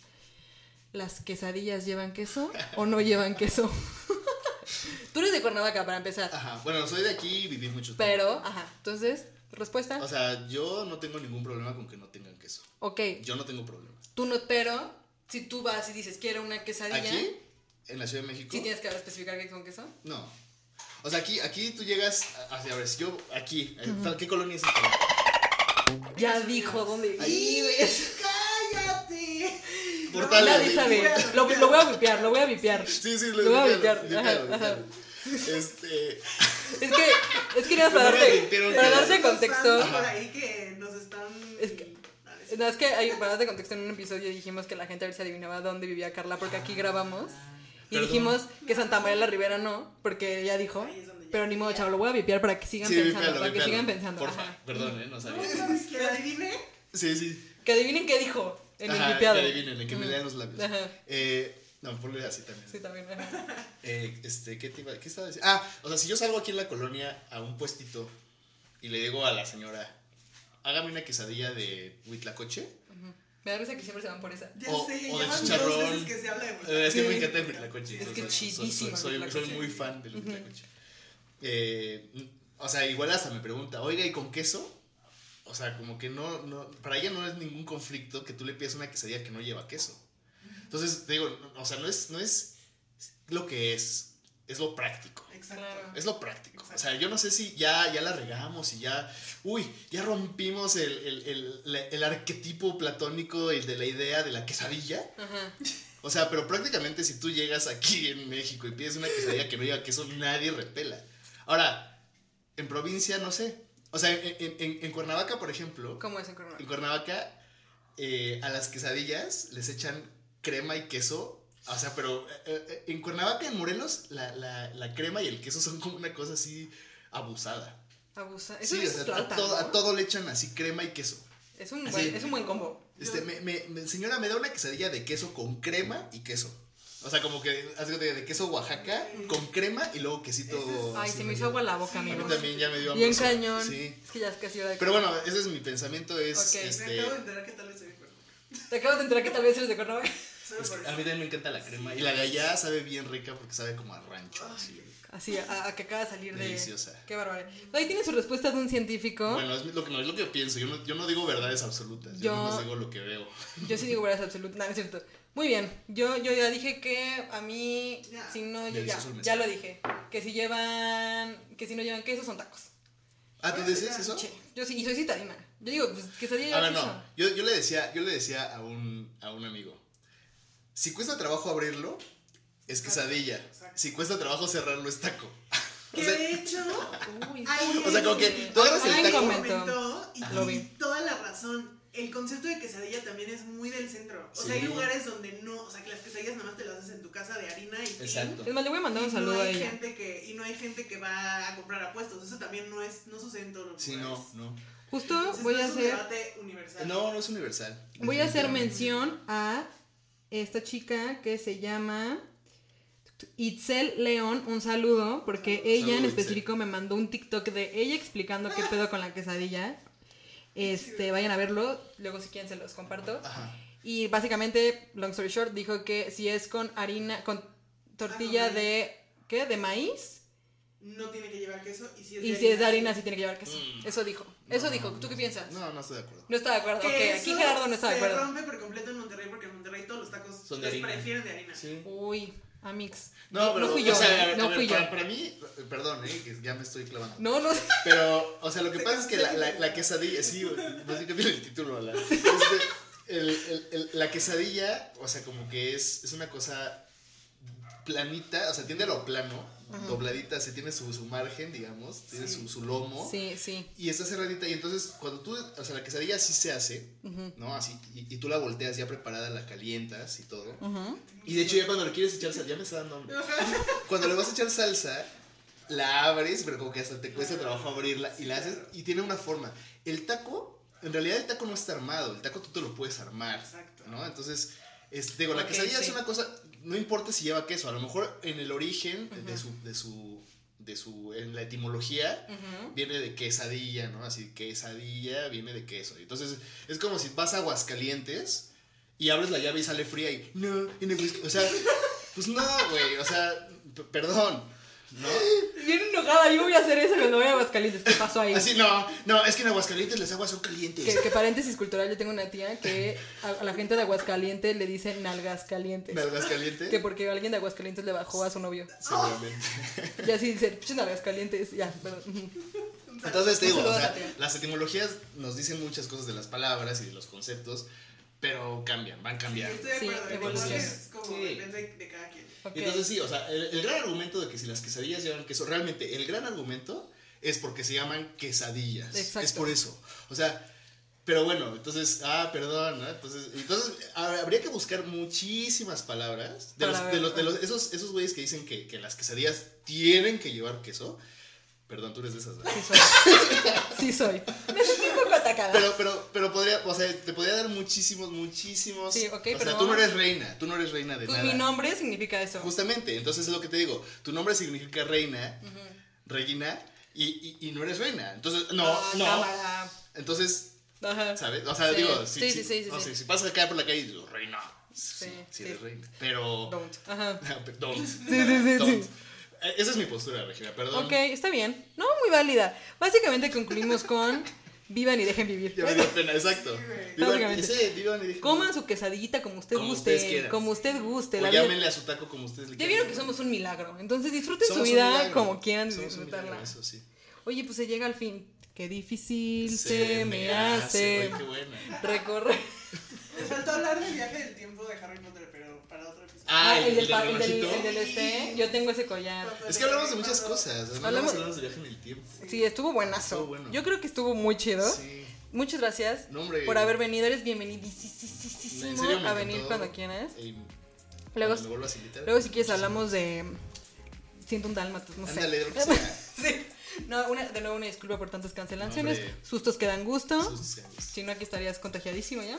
¿Las quesadillas llevan queso o no llevan queso? Tú eres de Cuernavaca para empezar,
Ajá, bueno, soy de aquí y viví mucho tiempo.
pero, ajá, entonces, respuesta,
O sea, yo no tengo ningún problema con que no tengan queso.
ok,
Yo no tengo problema.
tú no, pero, si tú vas y dices, quiero una quesadilla,
Aquí, en la Ciudad de México,
¿sí tienes que especificar que con queso?
no. O sea, aquí, aquí tú llegas, a, a ver, si yo, aquí, eh, ¿qué colonia es esta?
Ya dijo dónde vives.
Portales.
Nadie sabe. Lo, lo voy a vipiar, lo voy a vipiar.
Sí, sí,
Lo voy a
límpialo. Este,
Es que, es que nada, para darte, para
que-
darte contexto.
por ahí que nos están.
Es que-
sí.
No, es que hay, para darte contexto, en un episodio dijimos que la gente a ver si adivinaba dónde vivía Carla, porque aquí grabamos. Y
Perdón.
dijimos que Santa María la Ribera no, porque ella dijo. Pero ni modo, chavo, lo voy a vipiar para que sigan
sí,
pensando. para que sigan pensando.
Porfa,
ajá.
perdón, eh, no sabía.
¿No sabes quién adivine?
Sí, sí.
Que adivinen qué dijo en el
Ajá,
vipiado.
que adivinen, que me lean los labios.
Ajá.
Eh, no, ponle así también.
Sí, también. ajá.
Eh, este, ¿qué te iba, qué estaba diciendo? Ah, o sea, si yo salgo aquí en la colonia a un puestito y le digo a la señora, hágame una quesadilla de huitlacoche.
Me da risa que siempre se van por esa.
Ya
O-
sé,
o
ya
de chicharrón.
dos veces que se habla de
Eh, es que
Sí.
me encanta el huitlacoche.
Es que chidísimo el
Soy, soy,
huitlacoche.
soy muy fan del huitlacoche. Eh, o sea, igual hasta me pregunta, oiga, ¿y con queso? O sea, como que no, no, para ella no es ningún conflicto que tú le pidas una quesadilla que no lleva queso. Entonces, te digo, no- o sea, no es, no es lo que es, es lo práctico.
Exacto.
Es lo práctico. O sea, yo no sé si ya, ya la regamos y ya. Uy, ya rompimos el, el, el, el arquetipo platónico y de la idea de la quesadilla.
Ajá.
O sea, pero prácticamente si tú llegas aquí en México y pides una quesadilla que no lleva queso, nadie repela. Ahora, en provincia no sé. O sea, en, en- en- en Cuernavaca, por ejemplo,
¿Cómo es en
en
Cuernavaca?
Cuernavaca eh, a las quesadillas les echan crema y queso. O sea, pero eh, eh, en Cuernavaca, en Morelos, la, la, la crema y el queso son como una cosa así abusada.
Abusa. Eso,
Sí, o sea, a, todo,
¿no?
a todo le echan así crema y queso.
Es un,
Así.
buen, es un buen combo.
Este, me- me- señora, me da una quesadilla de queso con crema y queso. O sea, como que haz de, de queso Oaxaca con crema y luego quesito.
Es-
Ay, se me hizo agua la boca,
Sí,
A mí
amigos.
también ya me dio
Bien cañón.
Sí.
Es que ya es casi hora de
Pero bueno, ese es mi pensamiento. Es
Ok.
Me
este.
acabo de enterar que tal vez soy de Cuernavaca.
Te acabas de enterar que tal vez eres de Cuernavaca.
Es que a mí también me encanta la crema. Y la allá sabe bien rica porque sabe como a rancho. Así.
Así, a, a que acaba de salir de.
Deliciosa.
Qué bárbaro. Ahí tiene su respuesta de un científico.
Bueno, es lo que, no, es lo que yo pienso. Yo no, yo no digo verdades absolutas. Yo,
Yo-
nomás digo lo que veo.
Yo sí digo verdades absolutas. No es cierto. Muy bien. Yo, yo ya dije que a mí,
Ya.
si no, yo ya, ya lo dije. Que si llevan, que si no llevan queso son tacos.
Ah, ¿tú dices eso?
Yo sí, y soy citadina. Yo digo, pues, quesadilla
A
lleva
ver,
queso.
no. Yo, yo le decía, yo le decía a un, a un amigo. Si cuesta trabajo abrirlo, es quesadilla.
Exacto.
Si cuesta trabajo cerrarlo, es taco. O
Que
sea,
de hecho,
Uy,
Ay,
o sea, como que tú agarras el taco.
comentó.
y, y toda la razón. El concepto de quesadilla también es muy del centro. O
Sí.
sea, hay lugares donde no, o sea, que las quesadillas nada más te las haces en tu casa de harina y fin.
Exacto.
Es más, le voy a mandar un
Y
saludo
no
a
hay
ella.
gente que y no hay gente que va a comprar a puestos. Eso también no es no sucede en todos los
Sí,
lugares.
no, no.
Justo
Entonces,
voy
no
a
es un
hacer,
debate universal.
No, no es universal.
voy a hacer mención a esta chica que se llama Itzel León, un saludo, porque ella en
Itzel.
específico me mandó un TikTok de ella explicando qué pedo con la quesadilla. Este, vayan a verlo, luego si quieren se los comparto.
Ajá.
Y básicamente, long story short, dijo que si es con harina, con tortilla
Ah,
de, ¿qué? De maíz.
No tiene que llevar queso y si es
Y si es de harina,
sí.
tiene que llevar queso.
Mm.
Eso dijo. Eso
No,
dijo.
no,
¿Tú qué piensas?
No, no estoy de acuerdo.
No está de acuerdo.
Que
Ok, aquí Gerardo no está de
Se
acuerdo.
rompe por completo en Monterrey porque en Monterrey todos los tacos
Son de
les
harina.
prefieren de harina.
Sí.
Uy, Amix.
No, pero,
fui yo,
o sea,
¿eh?
a
no
ver,
fui yo.
para, para mí, perdón, eh, que ya me estoy clavando.
No, no.
Pero, o sea, lo que pasa es que la,
cancela.
la, la quesadilla, sí, básicamente el título, la, este, el, el- el- la quesadilla, o sea, como que es, es una cosa planita, o sea, tiende a lo plano, dobladita, se tiene su, su margen, digamos, tiene
Sí.
su, su lomo.
Sí, sí.
Y está cerradita, y entonces cuando tú, o sea, la quesadilla así se hace, ¿no? Así, y, y tú la volteas ya preparada, la calientas y todo. Y de hecho ya cuando le quieres echar salsa, ya me está dando hambre. Cuando le vas a echar salsa, la abres, pero como que hasta te cuesta trabajo abrirla y la haces y tiene una forma. El taco, en realidad el taco no está armado, el taco tú te lo puedes armar,
Exacto.
¿no? Entonces, este, digo, la quesadilla
sí.
es una cosa, no importa si lleva queso, a lo mejor en el origen de su, de su, de su, en la etimología, viene de quesadilla, ¿no? Así, quesadilla viene de queso. Entonces, es como si vas a Aguascalientes y abres la llave y sale fría y, no, en Aguascalientes", o sea, pues no, güey, o sea, perdón, ¿no?
Bien enojada, yo voy a hacer eso cuando voy a Aguascalientes. ¿Qué pasó ahí?
Así, no, no, es que en Aguascalientes las aguas son calientes.
Que, que paréntesis cultural, yo tengo una tía que a, a la gente de Aguascalientes le dice nalgas calientes.
¿En Aguascalientes?
Que porque alguien de Aguascalientes le bajó a su novio.
Seguramente.
Y así dice, pinches nalgas calientes. Ya, perdón.
Entonces te digo, o sea, las etimologías nos dicen muchas cosas de las palabras y de los conceptos, pero cambian, van cambiando.
Estoy de
Sí,
acuerdo. entonces es como
Sí.
depende de cada quien.
Ok.
Entonces sí, o sea, el, el gran argumento de que si las quesadillas llevan queso, realmente el gran argumento es porque se llaman quesadillas.
Exacto.
Es por eso. O sea, pero bueno, entonces, ah, perdón, ¿no? Entonces, entonces habría que buscar muchísimas palabras de, los,
ver,
de, los, de los- esos, esos güeyes que dicen que, que las quesadillas tienen que llevar queso. Perdón, tú eres de esas, ¿verdad?
Sí soy. Sí soy. Me sentí un poco atacada.
Pero, pero, pero podría, o sea, te podría dar muchísimos, muchísimos.
Sí, ok,
o
pero
sea, tú no eres reina, tú no eres reina de
Pues
nada.
mi nombre significa eso.
Justamente, entonces es lo que te digo. Tu nombre significa reina, Regina, y, y, y no eres reina. Entonces, no,
Ah,
no.
cámara.
Entonces,
Ajá.
¿sabes? O sea,
Sí.
digo,
Sí,
si,
sí,
si-
sí, sí,
o
sí.
sea, si pasas acá por la calle y dices, reina. Sí,
Sí,
sí,
sí.
eres reina. Pero.
Don't. Ajá.
Don't.
Sí, sí, sí,
Don't.
sí.
Eh, Esa es mi postura, Regina, perdón.
Ok, está bien. No, muy válida. Básicamente concluimos con vivan y dejen vivir.
Ya me dio pena, exacto. Vivan, ese, vivan y dejen-
Coman su quesadillita como usted
Como
guste,
ustedes quieran.
como usted guste.
O
la vida-
llámenle a su taco como ustedes le
Ya vieron que somos un milagro, entonces disfruten
Somos
su vida como quieran disfrutarla.
milagro, eso sí.
Oye, pues se llega al fin. Qué difícil se, me hace
qué buena.
recorrer.
Me faltó hablar del viaje del tiempo de Harry Potter, pero para otro episodio.
Ah, el,
el, del,
el del
el del-
relojito.
el del este, yo tengo ese collar.
Es que hablamos de muchas cosas. No
Hablamos-
hablamos, de viaje en el tiempo.
Sí, estuvo buenazo.
Estuvo bueno.
Yo creo que estuvo muy chido.
Sí.
Muchas gracias
No, hombre.
por haber venido. Eres bienvenidísimo a venir cuando quieras. Luego,
cuando me vuelvas a invitar.
luego si quieres hablamos de... Siento un dálmatas, no sé.
Ándale,
sí. No, una, de nuevo una disculpa por tantas cancelaciones. Sustos que dan gusto. Si no, aquí estarías contagiadísimo ya.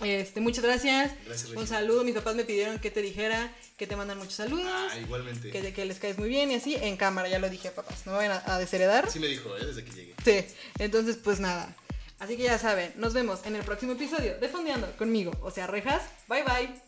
Este, muchas gracias.
Gracias,
Un saludo. Mis papás me pidieron que te dijera que te mandan muchos saludos.
Ah, igualmente.
que, que les caes muy bien y así. En cámara, ya lo dije, papás. No me vayan a, a desheredar.
Sí me dijo, ¿eh? Desde que llegué.
Sí. Entonces, pues nada. Así que ya saben, nos vemos en el próximo episodio de Fondeando conmigo, o sea, rejas. Bye bye.